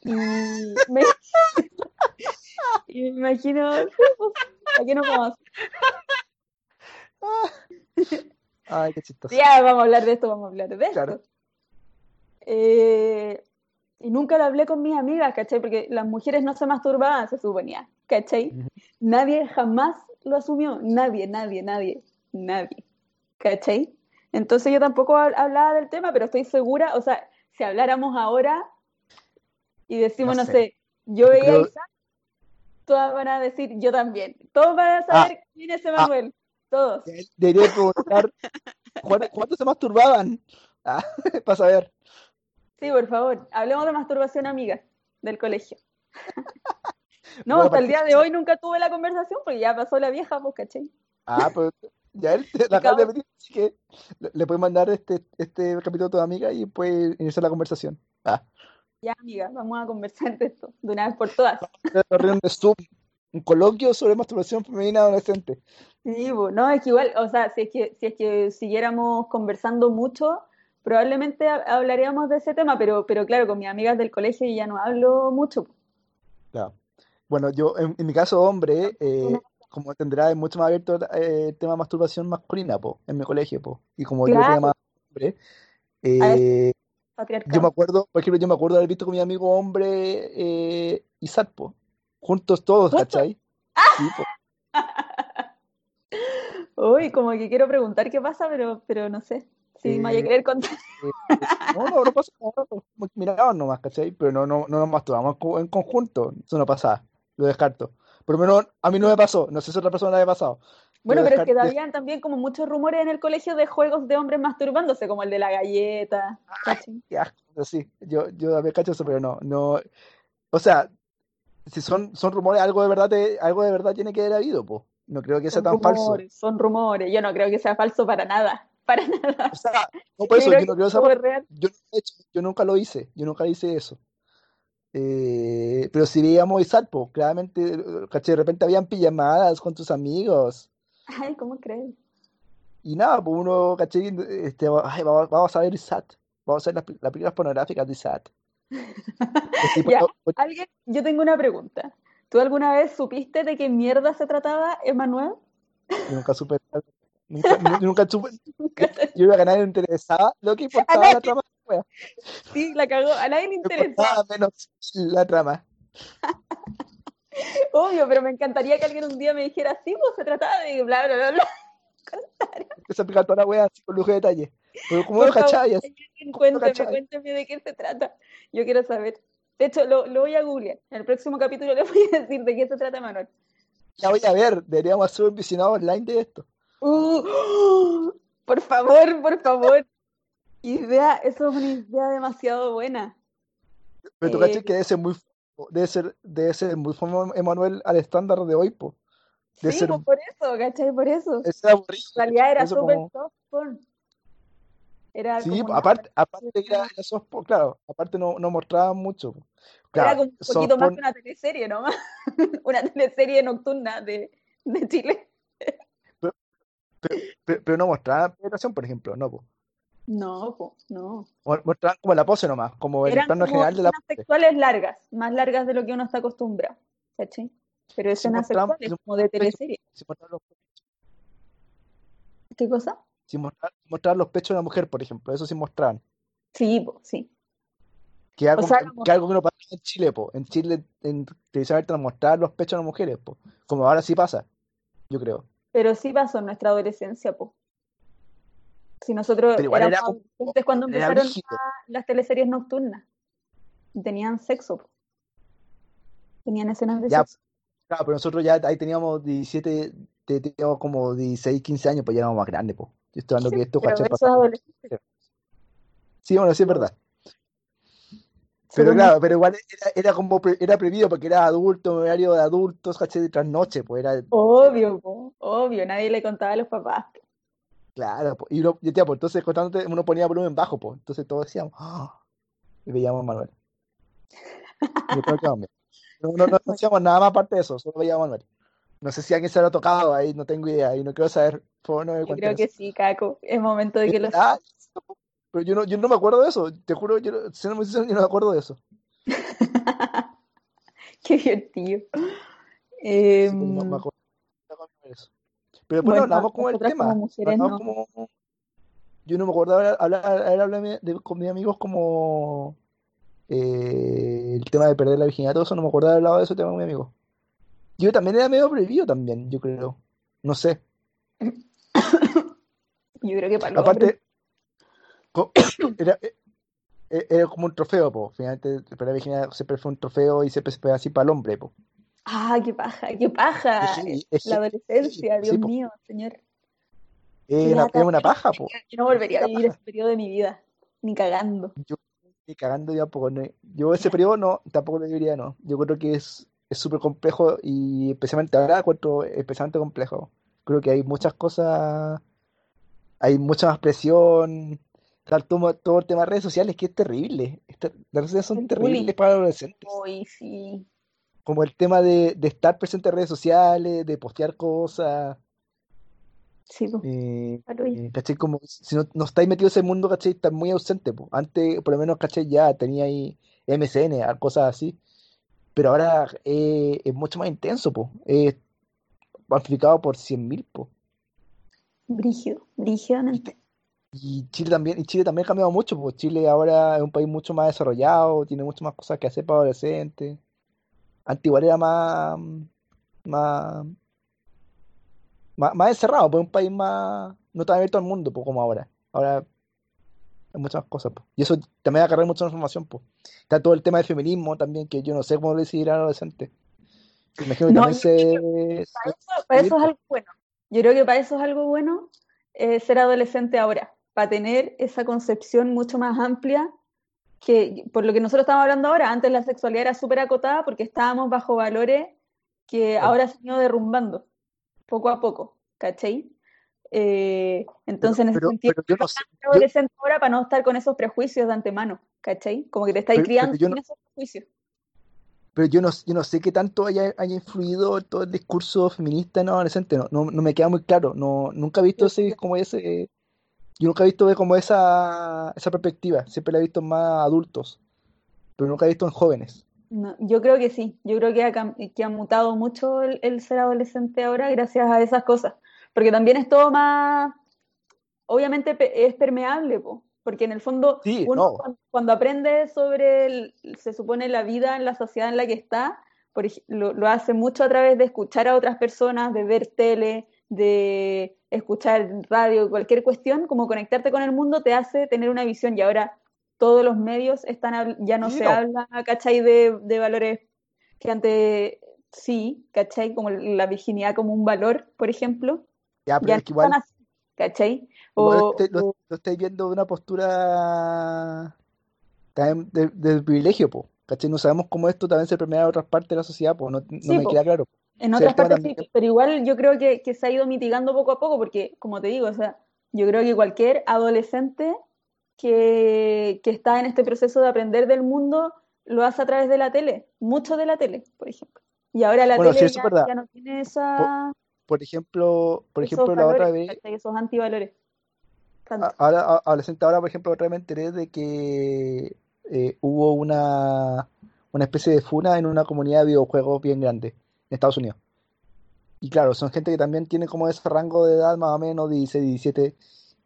Y me, y me imagino, pues, ¿a qué nos vamos? Ay, qué chistoso. Ya, vamos a hablar de esto, vamos a hablar de esto. Eh, y nunca lo hablé con mis amigas, ¿cachai? Porque las mujeres no se masturbaban, se suponía, ¿cachai? Nadie jamás lo asumió, nadie, nadie, nadie, nadie, ¿cachai? Entonces yo tampoco hablaba del tema, pero estoy segura, o sea, si habláramos ahora y decimos, no sé, yo veía a Isaac, todas van a decir yo también. Todos van a saber ah. quién es Emanuel. Todos. Debería preguntar cuántos se masturbaban. Ah, para saber. Sí, por favor, hablemos de masturbación amiga del colegio. no, hasta el día de hoy nunca tuve la conversación porque ya pasó la vieja, pues, ¿cachai? Ah, pues ya él la acaba de pedir, así que le puedes mandar este, este capítulo a tu amiga y puede iniciar la conversación. Ah. Ya, amiga, vamos a conversar de esto de una vez por todas. un coloquio sobre masturbación femenina adolescente. Sí, no, es que igual, o sea, si es que, si es que siguiéramos conversando mucho, probablemente hablaríamos de ese tema, pero, pero claro, con mis amigas del colegio ya no hablo mucho. Claro. Bueno, yo en, mi caso, hombre, eh, como tendrá, es mucho más abierto eh, el tema de masturbación masculina, po, en mi colegio, po. Y como yo soy más hombre, eh, yo me acuerdo, por ejemplo, yo me acuerdo de haber visto con mi amigo hombre eh, Isaac, po, juntos todos, ¿cachai? Sí, po. Uy, como que quiero preguntar qué pasa, pero, pero no sé. Si me vaya a Eh, querer contar. eh, no, no, no pasa nada, miraban nomás, ¿cachai? Pero no, no, no nos masturbamos en conjunto, eso no pasaba, lo descarto. Por lo menos a mí no me pasó, no sé si a otra persona le había pasado. Bueno, pero es que habían también como muchos rumores en el colegio de juegos de hombres masturbándose, como el de la galleta. asco, pero sí, yo, yo también cacho eso, pero no, no, o sea, si son, son rumores, algo de verdad, te- algo de verdad tiene que haber habido, pues. No creo que sea Son tan falso. rumores, son rumores. Yo no creo que sea falso para nada. Para nada. O sea, no por eso, yo no que creo es real. yo, yo nunca lo hice, yo nunca hice eso. Eh, pero si veíamos Isaac, pues, claramente, eh, caché, de repente habían pijamadas con tus amigos. Ay, ¿cómo crees? Y nada, pues uno, caché, este, ay, vamos, vamos a ver Isaac, vamos a ver las, las películas pornográficas de Ya, pues, pues, alguien, yo tengo una pregunta. ¿Tú alguna vez supiste de qué mierda se trataba Emanuel? nunca supe, nunca, nu- nunca supe, yo iba a ganar interesada lo que A importaba la trama, wea. sí, la cagó. A nadie le interesa. menos la trama. Obvio, pero me encantaría que alguien un día me dijera, sí, pues se trataba de bla, bla, bla, bla. Empecé a explicar toda la wea así con lujo de detalle. Pero como como no cuénteme, cuénteme de qué se trata. Yo quiero saber. De hecho, lo, lo voy a googlear. En el próximo capítulo les voy a decir de qué se trata Emanuel. Ya voy a ver, deberíamos hacer un visionado online de esto. Uh, por favor, por favor. Idea, eso es una idea demasiado buena. Pero tú Eh, cachai que debe ser muy, debe ser, debe ser muy fome Emanuel al estándar de hoy, po. Debe sí, ser, pues por eso, ¿cachai? Por eso. aburrido. En realidad era súper como, soft porn. Era sí, como po, una aparte, aparte era, era soft porn, claro, aparte no, no mostraban mucho. Era como un poquito más que una teleserie, ¿no? Una teleserie nocturna de, de Chile. pero, pero- pero no mostraban penetración, por ejemplo, no, po. No, no. Mo- Mostraban como la pose nomás, como el Eran plano como general de la pose. sexuales largas, más largas de lo que uno está acostumbrado, ¿cachai? Pero escenas sexuales como de teleserie. los, ¿Qué cosa? sí mostraban los pechos de una mujer, por ejemplo, eso sí mostraban. Sí, po, sí. Que O algo, sea, que como- algo que no pasa en Chile, po. En Chile, en televisión abierta, no mostraban los pechos de las mujeres, po. Como ahora sí pasa, yo creo. pero sí pasó en nuestra adolescencia, po. Si nosotros éramos era como, cuando empezaron las teleseries nocturnas, y tenían sexo. Tenían escenas de Ya, sexo. claro, pero nosotros ya ahí teníamos 17, te- teníamos como 16, 15 años, pues ya éramos más grandes, po. Yo estoy hablando Sí, que esto, es. Sí, bueno, sí es verdad. Pero claro, pero igual era, era como, pre- era prohibido porque era adulto, horario de adultos, ¿cachai? De trasnoche, pues era, Obvio, po, obvio, nadie le contaba a los papás. Claro. Y uno, y tía, pues entonces constante uno ponía volumen bajo, pues. Entonces todos decíamos, ¡Ah! Y veíamos a Manuel. No, no, no, no hacíamos nada más aparte de eso, solo veíamos a Manuel. No sé si alguien se lo ha tocado ahí, no tengo idea, y no quiero saber, por no me Yo creo que eso. sí, Caco. Es momento de que lo Ah, pero yo no, yo no me acuerdo de eso, te juro, yo, no- siendo muy sincero, yo no me acuerdo de eso. Qué divertido. Sí, pues, no me Em, acuerdo de eso. Pero después bueno, hablamos como el tema, como no mujeres hablamos no. como, yo no me acuerdo hablar, haber hablado de- con mis amigos como eh, el tema de perder la virginidad, todo eso, no me acuerdo haber hablado de ese tema con mis amigos. Yo también era medio prohibido también, yo creo. No sé. Yo creo que para. Aparte, era, eh, eh, era como un trofeo, po. Finalmente, perder la virginidad siempre fue un trofeo y siempre se fue así para el hombre, po. Ah, qué paja, qué paja. Es es La adolescencia, Dios mío, señor. Es una, es una paja, po. Yo no volvería a vivir ese periodo de mi vida, ni cagando. Yo ni cagando ya poco. no- Yo ese periodo no, tampoco lo diría, no. Yo creo que es es súper complejo y especialmente ahora encuentro especialmente complejo. Creo que hay muchas cosas, hay mucha más presión, tal, todo, todo el tema de redes sociales que es terrible. Es ter- las redes sociales son El terribles bullying. para los adolescentes. Uy, sí. Como el tema de, de estar presente en redes sociales, de postear cosas. Sí, po. Eh, eh, ¿cachai? Como si no, no estáis metidos en ese mundo, ¿cachai? Estás muy ausente, po. Antes, por lo menos, ¿cachai? Ya tenía ahí MSN, a- cosas así. Pero ahora eh, es mucho más intenso, po. Es amplificado por 100.000, po. Brígido, brígidamente. te- y Chile también, y Chile también ha cambiado mucho, po. Chile ahora es un país mucho más desarrollado, tiene muchas más cosas que hacer para adolescentes. Antes igual era más, más, más, más encerrado, pues un país más, no tan abierto al mundo, pues como ahora. Ahora hay muchas cosas, pues. Y eso también va a cargar mucha información, pues. Está todo el tema del feminismo también, que yo no sé cómo decidir a adolescente. Imagino que No, también yo creo se... Para eso, se- para eso es algo bueno. Yo creo que para eso es algo bueno eh, ser adolescente ahora, para tener esa concepción mucho más amplia que por lo que nosotros estamos hablando ahora. Antes la sexualidad era súper acotada porque estábamos bajo valores que ahora se han ido derrumbando poco a poco, ¿cachai? Eh, Pero, entonces, en ese pero, sentido, pero yo uno no sé, ser yo, adolescente ahora para no estar con esos prejuicios de antemano, ¿cachai? Como que te estáis criando sin no, esos prejuicios. pero yo no, yo no sé qué tanto haya, haya influido todo el discurso feminista en adolescente, no, no, no me queda muy claro, no, nunca he visto ese, como ese, yo nunca he visto como esa, esa perspectiva, siempre la he visto en más adultos, pero nunca he visto en jóvenes. No, yo creo que sí, yo creo que ha, que ha mutado mucho el, el ser adolescente ahora gracias a esas cosas, porque también es todo más, obviamente es permeable, po, porque en el fondo Sí, uno no, cuando, cuando aprende sobre, el- se supone, la vida en la sociedad en la que está, por lo, lo hace mucho a través de escuchar a otras personas, de ver tele, de escuchar radio, cualquier cuestión, como conectarte con el mundo te hace tener una visión y ahora todos los medios están, ya no se habla, ¿cachai? De, de valores que antes sí, ¿cachai? Como la virginidad como un valor, por ejemplo, ya, pero ya es que igual, así, ¿cachai? igual este- lo, o- lo estáis viendo de una postura también de- del privilegio, po, ¿cachai? No sabemos cómo esto también se permea en otras partes de la sociedad, pues no, no sí, me po, queda claro. En otras partes sí, pero igual yo creo que, que se ha ido mitigando poco a poco, porque, como te digo, o sea, yo creo que cualquier adolescente que, que está en este proceso de aprender del mundo lo hace a través de la tele, mucho de la tele, por ejemplo. Y ahora la Bueno, tele ya, no tiene esa, por ejemplo, por esos ejemplo, la otra vez. Esos antivalores, tanto. ahora, adolescente, ahora, por ejemplo, otra vez me enteré de que eh, hubo una, una especie de funa en una comunidad de videojuegos bien grande Estados Unidos. Y claro, son gente que también tiene como ese rango de edad más o menos, 16, 17.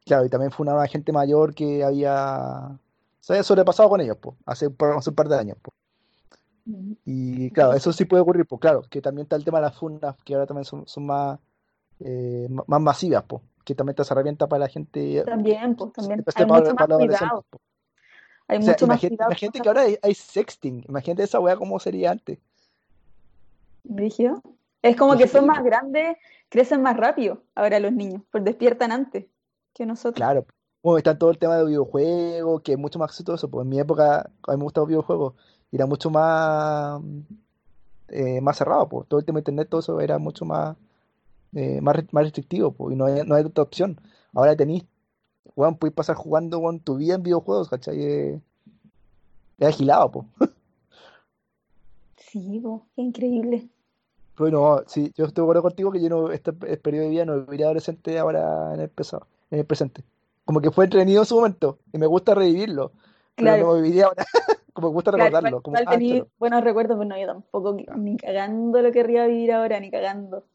Claro, y también funaron a gente mayor que había, se había sobrepasado con ellos, pues, hace, hace un par de años, pues. Y claro, eso sí puede ocurrir, pues claro, que también está el tema de las funas, que ahora también son, son más, eh, más masivas, pues, que también te herramienta para la gente, También, pues también especialmente hay para, mucho para más cuidado, hay O sea, mucho más imagínate, cuidado que ahora hay sexting, imagínate esa weá como sería antes. Brígido. Es como que son más grandes, crecen más rápido ahora los niños, pues despiertan antes que nosotros. claro. Bueno, está todo el tema de videojuegos, que es mucho más exitoso. Pues en mi época, a mí me gustaban los videojuegos, y era mucho más, eh, más cerrado, pues. Todo el tema de internet, todo eso era mucho más, eh, más, re- más restrictivo, pues, y no hay, no hay otra opción. Ahora tenéis, weón, podéis pasar jugando con tu vida en videojuegos, ¿cachai? Eh, Es agilado, pues. Sí, po, qué increíble. Bueno, sí, yo estoy de acuerdo contigo que yo no, este pe- periodo de vida no viviría adolescente ahora en el pasado, en el presente. Como que fue entretenido en su momento y me gusta revivirlo, pero no Claro, viviría ahora, como me gusta claro, recordarlo, como, igual ah, claro, buenos recuerdos, pero no, yo tampoco, ni cagando lo querría vivir ahora, ni cagando.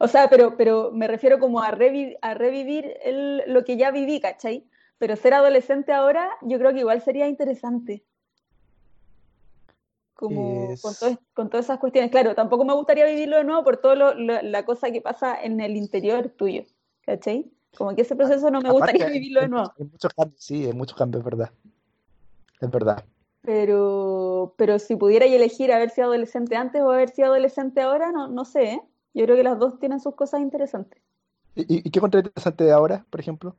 O sea, pero, pero me refiero como a, revi- a revivir el- lo que ya viví, ¿cachai? Pero ser adolescente ahora, yo creo que igual sería interesante. Como con, todo Es, es- con todas esas cuestiones. Claro, tampoco me gustaría vivirlo de nuevo por toda la cosa que pasa en el interior tuyo, ¿cachai? Como que ese a- proceso no me aparte gustaría vivirlo de nuevo. hay muchos cambios, sí, hay muchos cambios, es verdad, es verdad. Pero, pero si pudiera elegir haber sido adolescente antes o haber sido adolescente ahora, no, no sé, ¿eh? Yo creo que las dos tienen sus cosas interesantes. ¿Y, y- qué encontré interesante de ahora, por ejemplo?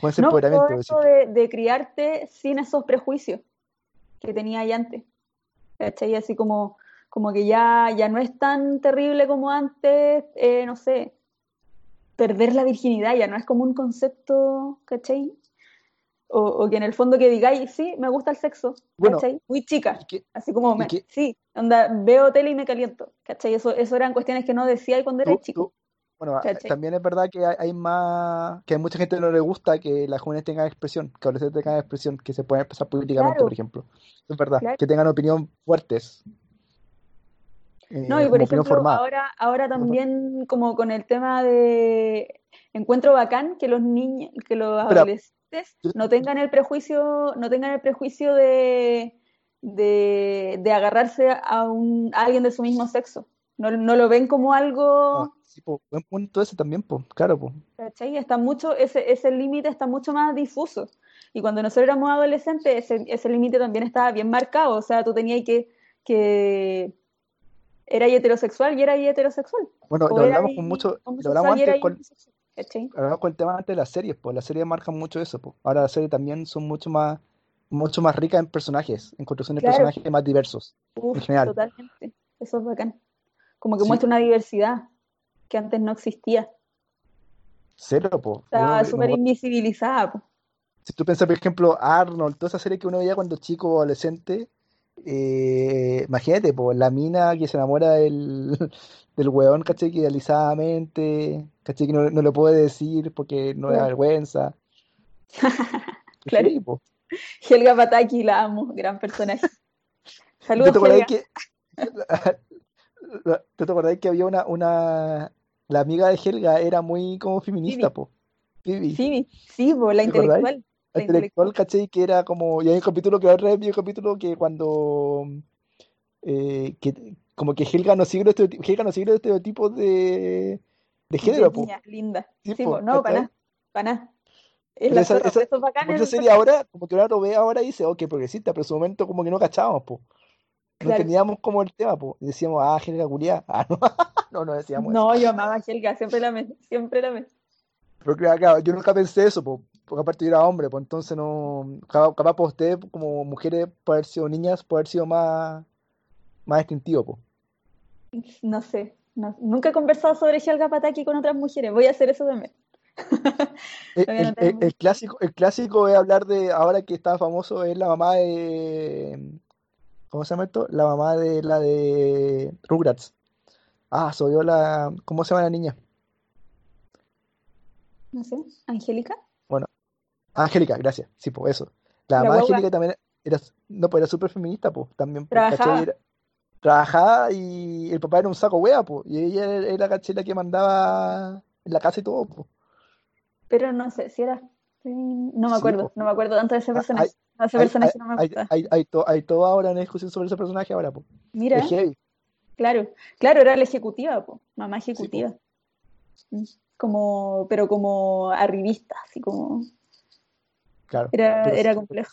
Con ese No, todo eso de, de criarte sin esos prejuicios que tenía ahí antes. ¿Cachai? Así como, como que ya, ya no es tan terrible como antes, eh, no sé, perder la virginidad, ya no es como un concepto, ¿cachai? O, o que en el fondo que digáis, sí, me gusta el sexo, Bueno, ¿cachai? Muy chica, que, así como, me, que sí, onda, veo tele y me caliento, ¿cachai? Eso, eso eran cuestiones que no decía cuando era tú, chico, tú, bueno, ¿cachai? también es verdad que hay, hay más, que a mucha gente no le gusta que las jóvenes tengan expresión, que adolescentes tengan expresión, que se puedan expresar políticamente, por ejemplo. Es verdad, claro. que tengan opinión fuertes, No, eh, y por como opinión ejemplo, ahora, ahora también como con el tema de encuentro bacán que los niños, que los adolescentes no tengan el prejuicio, no tengan el prejuicio de, de, agarrarse a, un, alguien de su mismo sexo. No, lo ven como algo... Ah, sí, buen punto ese también, pues, claro. pues Está mucho, ese, ese límite está mucho más difuso. Y cuando nosotros éramos adolescentes, ese, ese límite también estaba bien marcado. O sea, tú tenías que, que era heterosexual y era heterosexual. Bueno, lo hablamos con mucho, lo hablamos antes con, hablamos con el tema antes de las series, pues las series marcan mucho eso, pues. Ahora las series también son mucho más mucho más ricas en personajes, en construcción de personajes más diversos, en general. Totalmente, eso es bacán. Como que muestra una diversidad que antes no existía. Cero, po. Estaba súper invisibilizada, po. Si tú piensas, por ejemplo, Arnold, toda esa serie que uno veía cuando chico o adolescente, eh, imagínate, po, la mina que se enamora del, del weón, ¿cachai? Que idealizadamente, ¿cachai? Que no, no lo puede decir porque no le da vergüenza. claro. Helga Pataki, la amo, gran personaje. Saludos, ¿Te Helga. Que, ¿Te acordáis que había una, una... La amiga de Helga era muy como feminista, po? Sí, sí, po, la intelectual. La intelectual, ¿cachai? Que era como... Y hay un capítulo que ahora es un capítulo que cuando... Eh, que, como que Helga no sigue los estereotipos, Helga no sigue los estereotipos de, de género, po. linda. Sí, po, no, para nada, para nada. esa, esa, esa serie ahora, como que ahora lo ve ahora y dice, ok, progresista, pero en su momento como que no cachábamos, po. No teníamos como el tema, pues. Decíamos, ah, Helga culiá. Ah, no, no, no decíamos No, yo amaba a Helga, siempre la me, siempre la me. Pero claro, yo nunca pensé eso, pues, porque aparte yo era hombre, pues entonces no. Capaz, capaz por ustedes, como mujeres, por haber sido niñas, por haber sido más, más distintivo, pues. No sé, nunca he conversado sobre Helga Pataki con otras mujeres, voy a hacer eso también. el, el, clásico, el clásico es hablar de, ahora que está famoso, es la mamá de ¿Cómo se llama esto? La mamá de la de Rugrats. Ah, soy yo la. ¿Cómo se llama la niña? No sé, ¿Angélica? Bueno, Angélica, gracias. Sí, pues eso. La, mamá de Angélica también era. No, pues era súper feminista, pues también. Trabajaba. trabajaba y el papá era un saco wea, pues. Y ella era la la que mandaba en la casa y todo, pues. Pero no sé si era. No me acuerdo, no me acuerdo tanto de ese ah, personaje. Ese personaje hay, no me gusta. Hay, hay, hay, todo ahora una discusión sobre ese personaje ahora, po. Mira. Claro, claro, era la ejecutiva, po. mamá ejecutiva. Mm, como, pero como arribista, así como. Claro. Era, era complejo.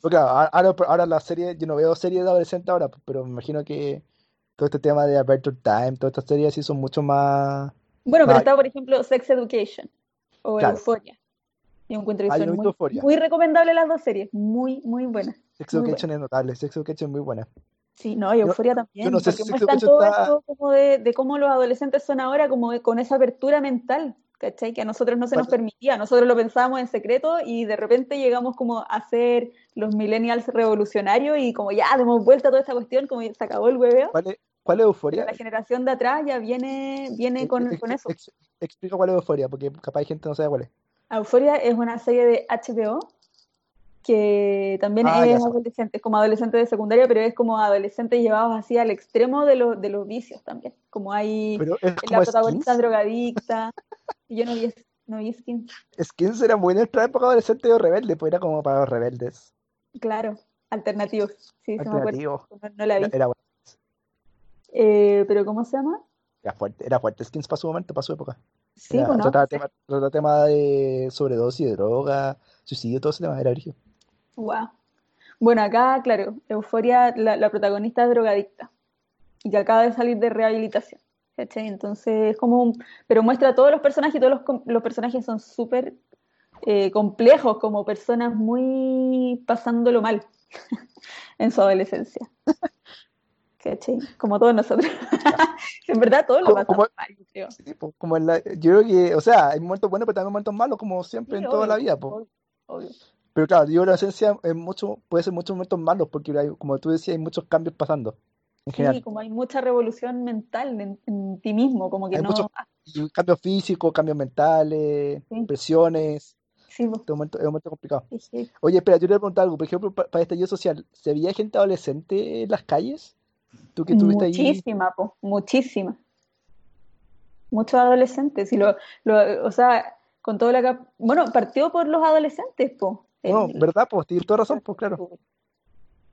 Porque ahora, ahora la serie, yo no veo series de adolescente ahora, pero me imagino que todo este tema de Adventure Time, todas estas series así son mucho más. Bueno, pero está, por ejemplo, Sex Education o Euphoria. Y encuentro que son muy, muy recomendables las dos series, muy, muy buenas. Sex Education es notable, Sex Education es muy buena. Sí, no, y Euforia también. Yo no sé si muestran todo esto como de, de, cómo los adolescentes son ahora, como con esa apertura mental, ¿cachai? Que a nosotros no se nos permitía, nosotros lo pensábamos en secreto y de repente llegamos como a ser los millennials revolucionarios y como ya demos vuelta a toda esta cuestión, como se acabó el hueveo. ¿Cuál es, cuál es Euforia? La generación de atrás ya viene, viene con, con eso. explica cuál es Euforia, porque capaz hay gente no sabe cuál es. Euphoria es una serie de HBO que también ah, es adolescente, es como adolescente de secundaria, pero es como adolescentes llevados así al extremo de, los de los vicios también. Como hay la protagonista drogadicta, y yo no vi, no vi Skins. Skins era muy nuestra época adolescente o rebelde, pues era como para los rebeldes. Claro, alternativos. Sí, Alternativo. No, no, la vi. Era, bueno. eh, pero ¿cómo se llama? Era fuerte, era fuerte Skins para su momento, para su época. Sí, era, ¿no? Trataba tema, de sobredosis de droga, suicidio, todo ese tema, era origen. Wow. Bueno, acá, claro, Euforia, la, protagonista es drogadicta y que acaba de salir de rehabilitación. ¿cachai? Entonces, es como un, Pero muestra todos los personajes y todos los, los personajes son súper eh, complejos, como personas muy pasándolo mal en su adolescencia. ¿Cachai? Como todos nosotros. en verdad, todos lo pasamos mal, creo. como en la, yo creo que, o sea, hay momentos buenos, pero también momentos malos, como siempre en toda la vida. Obvio, Pero claro, yo la esencia es mucho, puede ser muchos momentos malos, porque hay, como tú decías, hay muchos cambios pasando. En general. Sí, como hay mucha revolución mental en, ti mismo, como que no. Muchos, cambios físicos, cambios mentales, presiones. Sí, este momento, es un momento complicado. Oye, espera, yo te voy a preguntar algo. Por ejemplo, para, para este estallido social, ¿se veía gente adolescente en las calles? ¿Tú que estuviste muchísima, Po, muchísima. Muchos adolescentes. Y lo, lo, o sea, con todo la... Bueno, partió por los adolescentes, po. No, ¿verdad? Pues tienes toda razón, pues claro.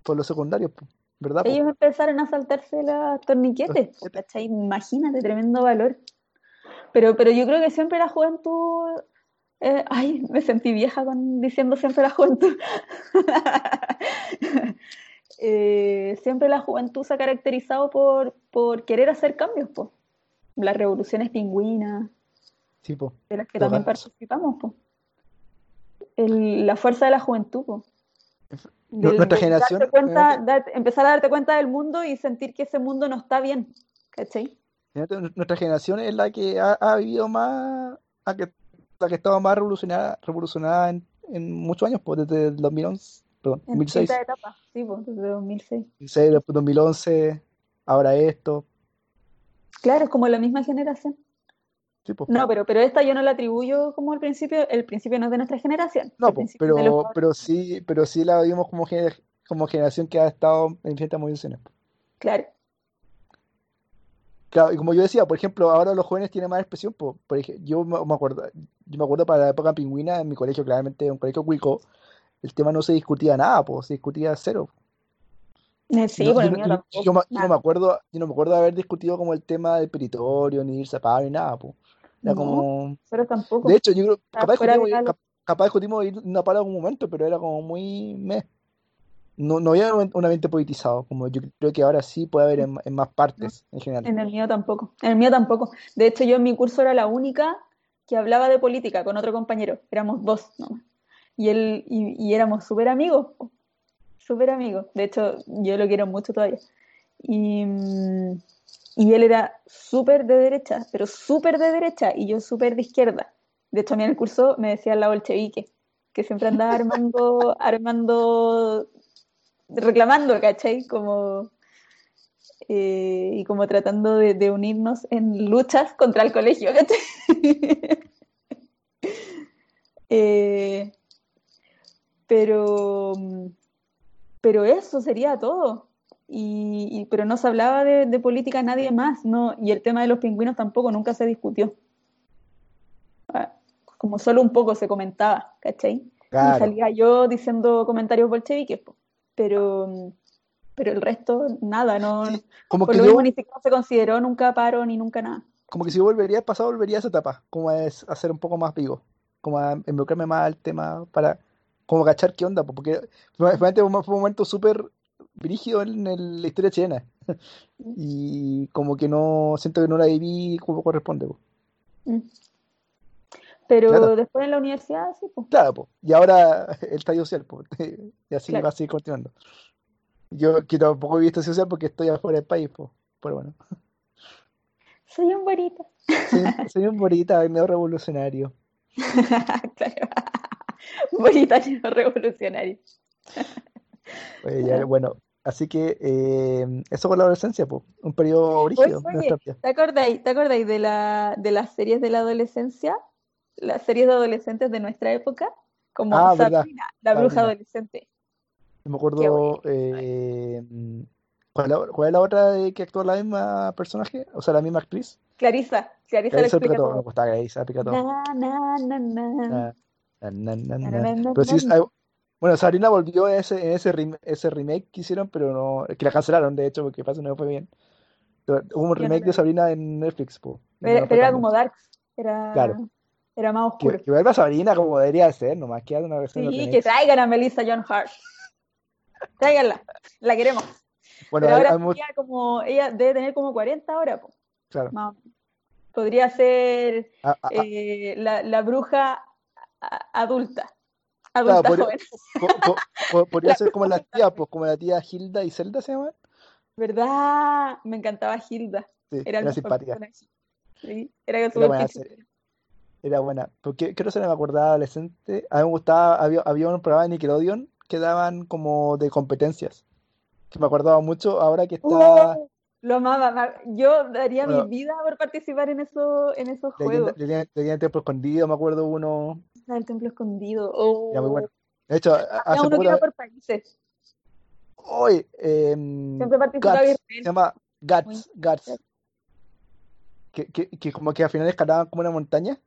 por los secundarios, po, ¿verdad? po? Ellos empezaron a saltarse los torniquetes, po, ¿cachai? Imagínate, tremendo valor. Pero, pero yo creo que siempre la juventud. eh, ay, me sentí vieja con diciendo siempre la juventud. Eh, siempre la juventud se ha caracterizado por, por querer hacer cambios, po. Las revoluciones pingüinas, Sí, po. de las que Total. también participamos, po. El- la fuerza de la juventud, Del- nuestra generación, cuenta- dar- empezar a darte cuenta del mundo y sentir que ese mundo no está bien, Nuestra generación es la que ha, ha vivido más, la que, la que estaba más revolucionada, revolucionada en, en muchos años, pues desde el 2011, perdón, En 2006, distintas etapas, sí, po, desde 2006. 2006, después 2011, ahora esto, Claro, es como la misma generación. sí, pues. No, pero, pero esta yo no la atribuyo como el principio, el principio no es de nuestra generación, No, pues, los pero, pero sí, pero sí la vimos como, gener- como generación que ha estado en distintas movilizaciones. Claro, Claro, y como yo decía, por ejemplo, ahora los jóvenes tienen más expresión, pues, por ejemplo, yo me me acuerdo, yo me acuerdo para la época pingüina, en mi colegio, claramente, un colegio cuico, el tema no se discutía nada, pues, se discutía cero. Eh, sí, Yo, por yo yo- tampoco, yo me- yo no me acuerdo, yo no me acuerdo de haber discutido como el tema del peritorio, ni irse a paro, ni nada, pues. Era No, como, pero tampoco. de hecho, yo creo, capaz de discutimos, capaz discutimos ir a paro en algún momento, pero era como muy meh. No, no había un ambiente politizado, como yo creo que ahora sí puede haber en, en más No, partes, en general. en el mío tampoco. En el mío tampoco. De hecho, yo en mi curso era la única que hablaba de política con otro compañero. Éramos dos nomás. Y él, y, y éramos súper amigos, súper amigos. De hecho, yo lo quiero mucho todavía. Y, y él era súper de derecha, pero súper de derecha, y yo súper de izquierda. De hecho, a mí en el curso me decían la bolchevique, que siempre andaba armando, armando, reclamando, ¿cachai? Como, eh, y como tratando de, de unirnos en luchas contra el colegio, ¿cachai? Eh, pero, pero eso sería todo. Y, y- pero no se hablaba de, de política nadie más, ¿no? Y el tema de los pingüinos tampoco nunca se discutió. Ah, Como solo un poco se comentaba, ¿cachai? Y salía yo diciendo comentarios bolcheviques, pero, pero el resto, nada, no, Sí, como por que lo yo, mismo ni siquiera se consideró nunca paro ni nunca nada. como que si yo volvería al pasado, volvería a esa etapa, como a, es- a ser un poco más vivo, como a involucrarme más al tema para, como cachar qué onda, po, porque fue, fue un momento súper brígido en, el- la historia chilena, y como que no, siento que no la viví como corresponde, po. Mm. Pero Claro, después en la universidad, sí, pues, claro, po. Y ahora el estallido social, po, y así claro. va a seguir continuando. Yo que tampoco he visto social porque estoy afuera del país, po, pero bueno, Soy un bonito. soy, soy un bonita, medio revolucionario. Claro. Bonitario revolucionario. Oye, ya, bueno, así que eh, eso con la adolescencia, pues, un periodo brígido oye. ¿te acordáis, te acordáis de la, de las series de la adolescencia? Las series de adolescentes de nuestra época, como Ah, verdad, Sabrina, la bruja Sabrina. adolescente. Me acuerdo, eh, ¿cuál es la, cuál es la otra de que actúa la misma personaje? O sea, la misma actriz. Clarisa, Clarisa lo Clarisa explica Picató, me todo. gustaba Clarisa Picató. Na, na, na, na. Na, na, Pero sí, ah, bueno, Sabrina volvió a ese, en ese, rem- ese remake que hicieron, pero no, que la cancelaron, de hecho, porque que no fue bien. Pero hubo un remake de. Sabrina en Netflix, po, y no Pero, pero era como Darks, Claro. era, era más Que, oscuro. que vuelva Sabrina como debería ser, nomás que haga una versión de Sí, que traigan a Melissa John Hart. Tráiganla, la queremos. Bueno, Pero hay, ahora hay mu- sería como, ella debe tener como 40 ahora, po, claro. más. Podría ser A- a- a- eh, la, la bruja adulta, claro, adulta podría, joven. po- po- po- podría La ser como las tías, pues como la tía Hilda y Zelda se llaman. ¿Verdad? Me encantaba Hilda. Sí, Era era simpática. Sí, era buena serie, era buena. Porque creo que se me acordaba adolescente. A mí me gustaba, había, había un programa de Nickelodeon que daban como de competencias. Que me acordaba mucho ahora que está ¡Oh! Lo amaba. ma- Yo daría mi bueno, vida por participar en, eso, en esos juegos. Leyenda del Templo Escondido, me acuerdo uno. La del templo escondido. Era muy bueno. Oh. De hecho, hace uno que poco por países. Hoy, em, Siempre participaba Guts, se llama Muy Guts, Guts. Que, que, que como que al final escalaban como una montaña.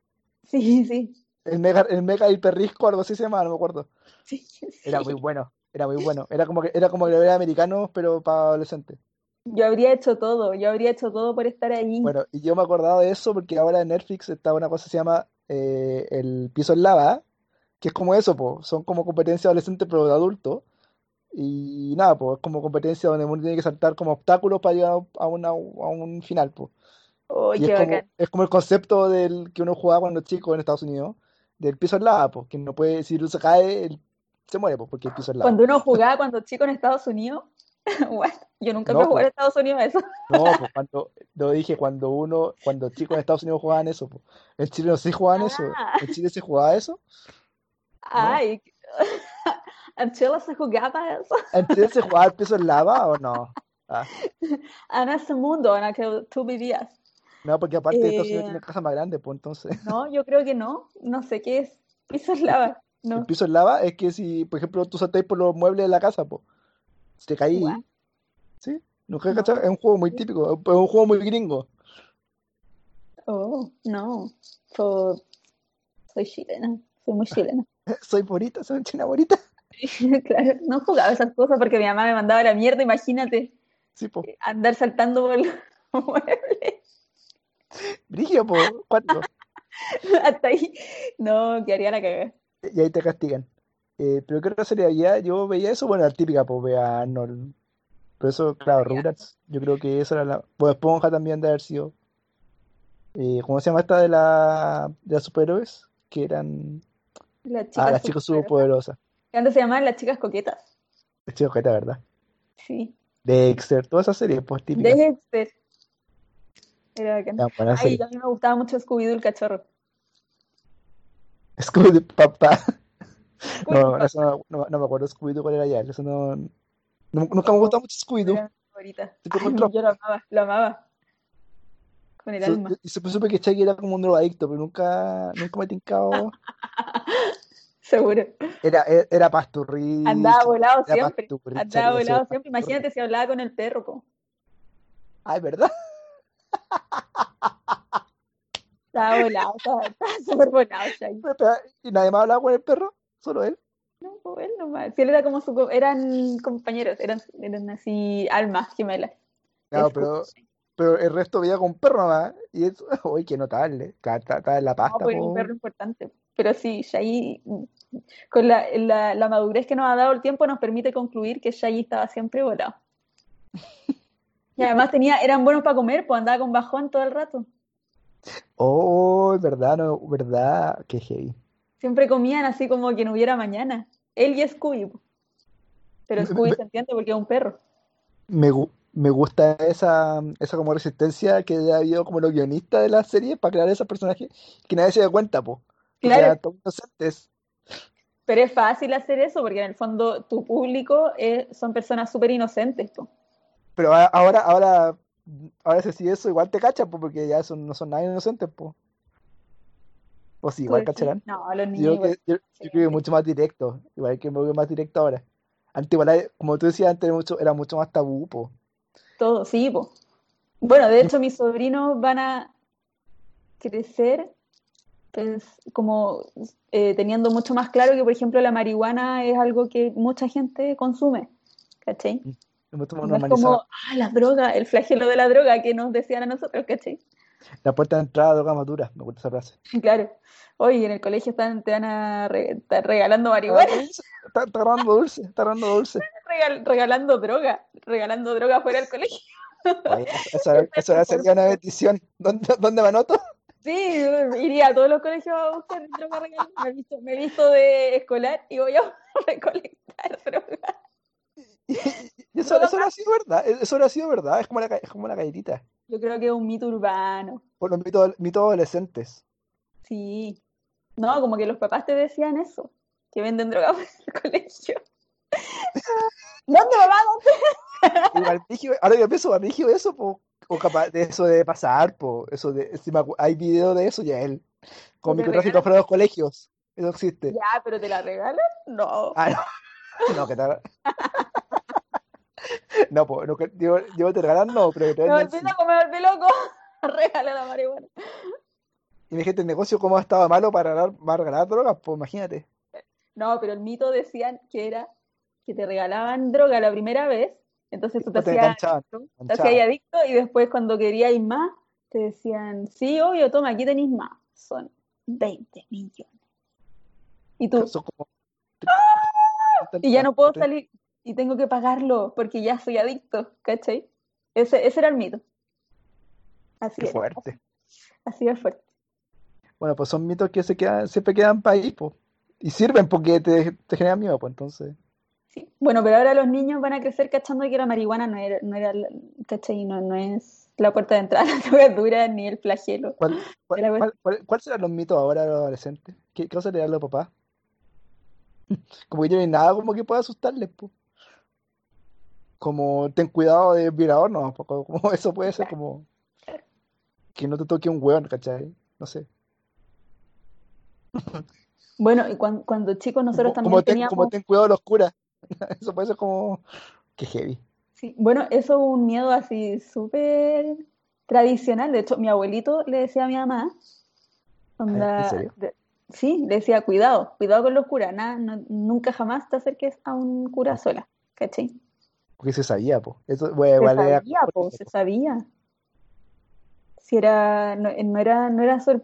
Sí, sí. El mega, el mega hiperrisco, algo así se llama, no me acuerdo. Sí, Era muy sí. bueno. Era muy bueno. Era como que era como que era americano, pero para adolescentes. Yo habría hecho todo, yo habría hecho todo por estar ahí. Bueno, y yo me acordaba de eso porque ahora en Netflix está una cosa que se llama eh, El piso en lava, que es como eso, po. Son como competencias adolescentes, pero de adultos. Y nada, pues es como competencia donde uno tiene que saltar como obstáculos para llegar a, una, a un final, pues. Oh, es como, es como el concepto del que uno jugaba cuando chico en Estados Unidos, del piso en lava, pues, que no puede, si uno se cae, él se muere, pues, porque el piso es lava. Cuando uno jugaba cuando chico en Estados Unidos, what? Yo nunca fui a No, jugar pues, en Estados Unidos a eso. no, pues cuando, lo dije, cuando uno, cuando chicos en Estados Unidos jugaban eso, pues. En Chile no si jugaban eso. Ah, ¿En Chile se jugaba eso? No. ay, en Chile se jugaba eso. ¿En Chile se jugaba el piso en lava o no? Ah, En ese mundo en el que tú vivías. no, porque aparte Estados Unidos Eh, tiene casas más grandes, pues entonces. no, yo creo que no. No sé qué es. Piso en lava. El No. piso en lava es que si, por ejemplo, tú saltáis por los muebles de la casa, pues, te What? caí, ¿sí? ¿Nunca No. cachado? Es un juego muy típico, es un juego muy gringo. Oh, no. So- soy chilena. Soy muy chilena. Soy bonita, soy china bonita. Claro, no jugaba esas cosas porque mi mamá me mandaba la mierda. Imagínate Sí, pues. andar saltando por los muebles. Brigio, pues, cuatro. Hasta ahí. No, quedaría la cagada. Y ahí te castigan. Eh, pero ¿qué otra serie había? Yo veía eso, bueno, la típica, pues, vea Arnold. Pero eso, claro, Rugrats, yo creo que esa era la... Bob Esponja también de haber sido. Eh, ¿cómo se llama esta de la de las superhéroes? Que eran... Las Ah, chicas las chicas superpoderosas. Que antes se llamaban las chicas coquetas. Estoy ojeta, ¿verdad? Sí. Dexter, todas esas series, pues, típicas. Dexter. Era bacán. Ay, a mí me gustaba mucho Scooby-Doo el cachorro. Scooby papá. No, eso no, no, me acuerdo Scooby-Doo cuál era ya. Eso no, no- nunca me gustó mucho Scooby-Doo. yo lo amaba, lo amaba. Con el alma. Y supe que Chucky era como un drogadicto, pero nunca, nunca me he tincado. Seguro. Era, era, era pasturrizo, Andaba volado siempre. Andaba volado siempre. pasturri- Imagínate si hablaba con el perro, po. Ay, ¿verdad? Estaba volado, estaba, estaba súper volado, Shaggy. ¿Y nadie más hablaba con el perro? ¿Solo él? No, él nomás. Si él era como su, eran compañeros, eran, eran así almas gemelas. Claro, Es pero, pero el resto veía con perro nomás. Y eso, uy, qué notable. Está, en la No, pasta, pues un perro importante. Pero sí, Shaggy, con la, la, la madurez que nos ha dado el tiempo, nos permite concluir que Shaggy estaba siempre volado. Y además tenía, eran buenos para comer, pues andaba con bajón todo el rato. Oh, verdad, no, verdad. Qué heavy. Siempre comían así como que no hubiera mañana. Él y Scooby. Pero Scooby me- se entiende porque es un perro. Me, me gusta esa, esa como resistencia que ha habido como los guionistas de la serie para crear esos personajes que nadie se da cuenta, po. Claro. inocentes. Pero es fácil hacer eso porque en el fondo tu público eh, son personas súper inocentes. po. Pero ahora, ahora, ahora si eso, igual te cachan, po, porque ya son, no son nada inocentes, po. O sí, igual cacharán. No, los niños igual. yo, yo creo que mucho más directo. Igual que me veo más directo ahora. Antes, igual, hay- como tú decías, antes era mucho, era mucho más tabú, po. Todo, sí, po. Bueno, de hecho, mis sobrinos van a crecer pues, como eh, teniendo mucho más claro que, por ejemplo, la marihuana es algo que mucha gente consume, ¿cachai? Es No es como, ah, la droga, el flagelo de la droga que nos decían a nosotros, ¿cachai? La puerta de entrada droga madura, me gusta esa frase. Claro. Oye, en el colegio están, te van a re- regalando marihuana, Está, agarrando dulce, está agarrando dulce. regal- regalando droga, regalando droga fuera del colegio. Oye, eso, eso sería una bendición. ¿Dónde, dónde me anoto? Sí, iría a todos los colegios a buscar droga regalada. Me he visto, me visto de escolar y voy a recolectar droga. Y eso, eso ahora ha sido verdad. Eso ahora ha sido verdad. Es como la, es como la galletita. Yo creo que es un mito urbano. Por los mitos, mitos adolescentes. Sí. No, como que los papás te decían eso, que venden droga fuera del colegio. ¿Dónde, mamá? ¿Dónde? Igual, ahora que pienso, brígido eso, po, o capaz de eso de pasar, po, eso de, me acu- hay video de eso ya él, con ¿Te microtráfico fuera de los colegios, eso existe. Ya, pero te la regalan? No. Ah, no, no, que te no, pues, no, yo, yo te regalan no, pero que te venden sí. loco, me volví loco. Regala la marihuana. Imagínate el negocio cómo estaba malo para regalar, para regalar drogas, pues imagínate. No, pero el mito decían que era que te regalaban droga la primera vez, entonces tú te Te hacías adicto, te enganchaban. hacías adicto y después cuando queríais más, te decían, sí, obvio, toma, aquí tenéis más. Son 20 millones. Y tú, como- y ya no puedo salir y tengo que pagarlo porque ya soy adicto, ¿cachai? Ese, ese era el mito. Así Qué es, fuerte. así es fuerte. Bueno, pues son mitos que se quedan, siempre quedan para ahí, pues. Y sirven porque te, te generan miedo, pues entonces. Sí. Bueno, pero ahora los niños van a crecer cachando que la marihuana no era, no era, ¿cachai? No, no es la puerta de entrada a la drogadura ni el flagelo. ¿Cuál, cuál, cuál- cuál- cuál serán los mitos ahora de los adolescentes? ¿Qué qué cosa le dan a los papás? Como que hay nada como que pueda asustarles, pues. Como ten cuidado de violador, no, como eso puede ser como que no te toque un hueón, ¿cachai? No sé. Bueno, y cuan- cuando, chicos nosotros también como ten, teníamos, como ten cuidado de los curas. Eso puede ser como que heavy. sí, bueno, eso es un miedo así súper tradicional. De hecho, mi abuelito le decía a mi mamá, onda, ¿En serio? de- sí, le decía, cuidado, cuidado con los curas, nada, no- nunca jamás te acerques a un cura sola, ¿cachai? Porque se sabía, pues. Eso, bueno, Se igual era sabía, po, se po. sabía. Si era, no, no era, no era, sor-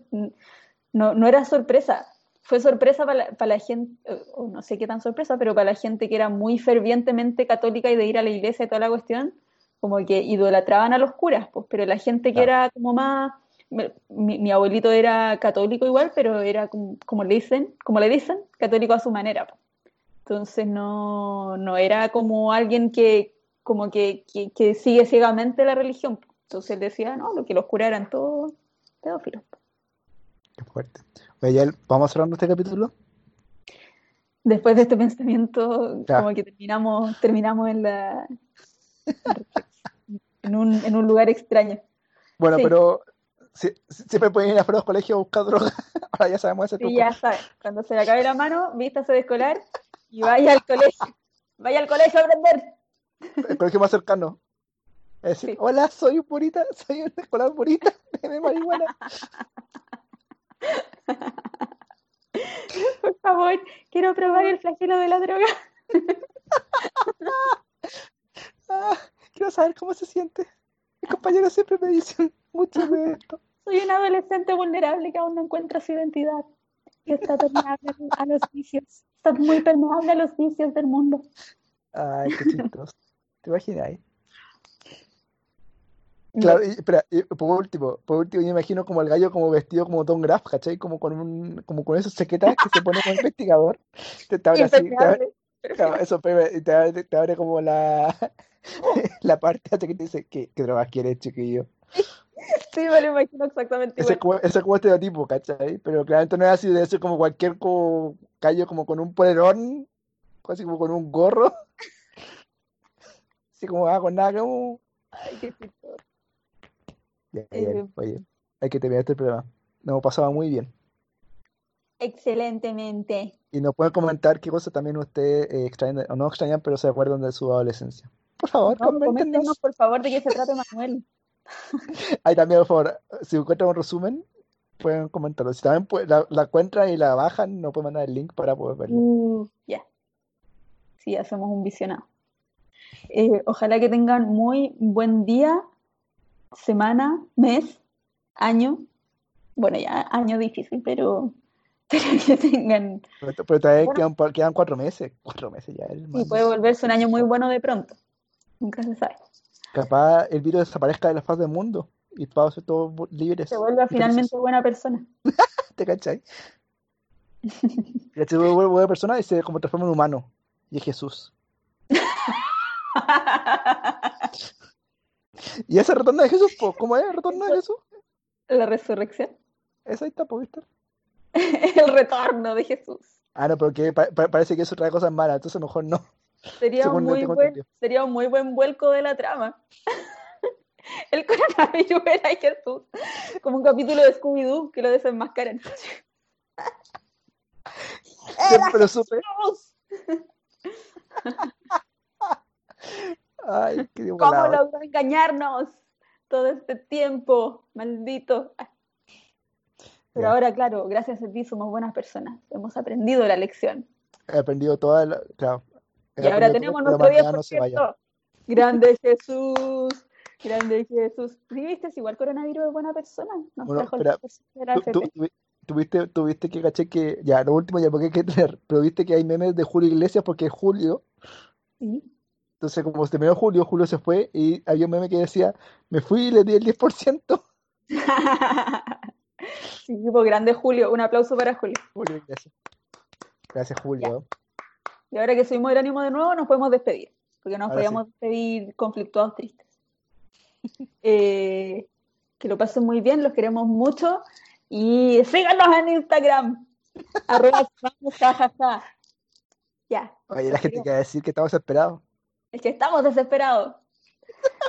no, no era sorpresa. Fue sorpresa para la, para la gente, eh, o no sé qué tan sorpresa, pero para la gente que era muy fervientemente católica y de ir a la iglesia y toda la cuestión, como que idolatraban a los curas, pues, pero la gente que Claro. era como más, mi, mi abuelito era católico igual, pero era como, como le dicen, como le dicen, católico a su manera, pues. Entonces no, no era como alguien que como que, que, que sigue ciegamente la religión. Entonces él decía, no, lo que los curas eran todos pedófilos. Qué fuerte. Oye, ¿vamos cerrando este capítulo? Después de este pensamiento, Ya. como que terminamos, terminamos en la en un, en un lugar extraño. Bueno, Sí. pero si- si- siempre pueden ir a los colegios a buscar droga. Ahora ya sabemos ese Sí, truco. ya sabes, cuando se le acabe la mano, vístase de escolar y vaya al colegio. Vaya al colegio a aprender. El colegio más cercano. Es decir, Sí. hola, soy un purita, soy un escolar purita de marihuana. Por favor, quiero probar el flagelo de la droga. Ah, quiero saber cómo se siente. Mis compañeros siempre me dicen mucho de esto. Soy un adolescente vulnerable que aún no encuentra su identidad. Que está permeable a los vicios. Está muy permeable a los vicios del mundo. Ay, qué chistoso. ¿Te imaginas? Claro, y, espera, y por último, por último, yo imagino como el gallo como vestido como Tom Graff, ¿cachai? Como con un, como con esas chaquetas que se pone como investigador. Te, te abre así, te abre- eso, te abre, te abre como la, la parte de chaqueta y dice, ¿qué, qué drogas quieres, chiquillo? Sí, me lo imagino exactamente Ese igual. es como, ese es como estereotipo, ¿cachai? Pero claramente no es así, debe ser como cualquier como gallo como con un polerón, así como con un gorro. Así como, ah, con nada, como... Ay, qué chistoso. Ya, ya, oye, hay que terminar este programa. Nos pasado muy bien. Excelentemente. Y nos pueden comentar qué cosas también ustedes eh, extrañan, o no extrañan, pero se acuerdan de su adolescencia. Por favor, No, coméntenos. coméntenos, por favor, de qué se trata Manuel. Ahí también, por favor, si encuentran un resumen, pueden comentarlo. Si también pu- la, la encuentran y la bajan, nos pueden mandar el link para poder verlo. Uh, ya. Sí, hacemos un visionado. Eh, ojalá que tengan muy buen día, semana, mes, año. Bueno, ya año difícil, pero, pero que tengan. Pero, pero todavía Bueno. quedan, quedan cuatro meses. Cuatro meses ya. el Y puede volverse un año muy bueno de pronto. Nunca se sabe. Capaz el virus desaparezca de la faz del mundo y todos todos libres. Se vuelva y finalmente buena persona. ¿Te cachai? Se vuelve buena persona y se como transforma en humano. Y es Jesús. ¿Y ese retorno de Jesús? po? ¿Cómo es el retorno de Jesús? La resurrección. Esa ahí está, po, ¿viste? El retorno de Jesús. Ah, no, pero que pa- pa- parece que eso trae cosas malas, entonces mejor no. Sería un muy buen, sería un muy buen vuelco de la trama. El coronavirus era Jesús. Como un capítulo de Scooby-Doo que lo desenmascaran. Siempre supe. Ay, qué ¿Cómo logró engañarnos todo este tiempo? Maldito. Pero ahora, claro, gracias a ti somos buenas personas. Hemos aprendido la lección. He aprendido toda la... Claro, Y ahora tenemos nuestro 10%. Grande Jesús. Grande Jesús. ¿Sí viste? Es igual coronavirus es buena persona. Nos Bueno, trajo espera, la tú- tú- FP. tú- tuviste, tuviste que caché que, ya, lo último ya porque hay que tener, pero viste que hay memes de Julio Iglesias porque es Julio, Sí. entonces como se terminó Julio, Julio se fue y había un meme que decía, me fui y le di el 10%. Sí, pues grande Julio. Un aplauso para Julio. Julio Iglesias. Gracias, Julio. Y ahora que subimos el ánimo de nuevo, nos podemos despedir. Porque nos Ahora podíamos despedir conflictuados, tristes. Eh, que lo pasen muy bien, los queremos mucho. Y síganos en Instagram. Arroba vamos, jajaja. Ya. Oye, la gente que va a decir que estamos desesperados. Es que estamos desesperados.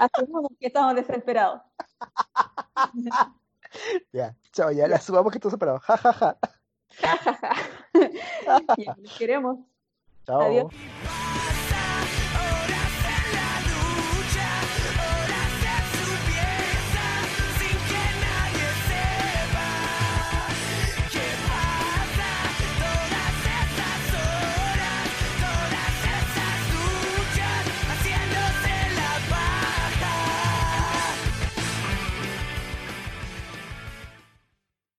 Asumimos que estamos desesperados. Ya, chao, ya, la subamos que estamos desesperados. Ja, ja, ja. Ya, los queremos. Chao. Adiós.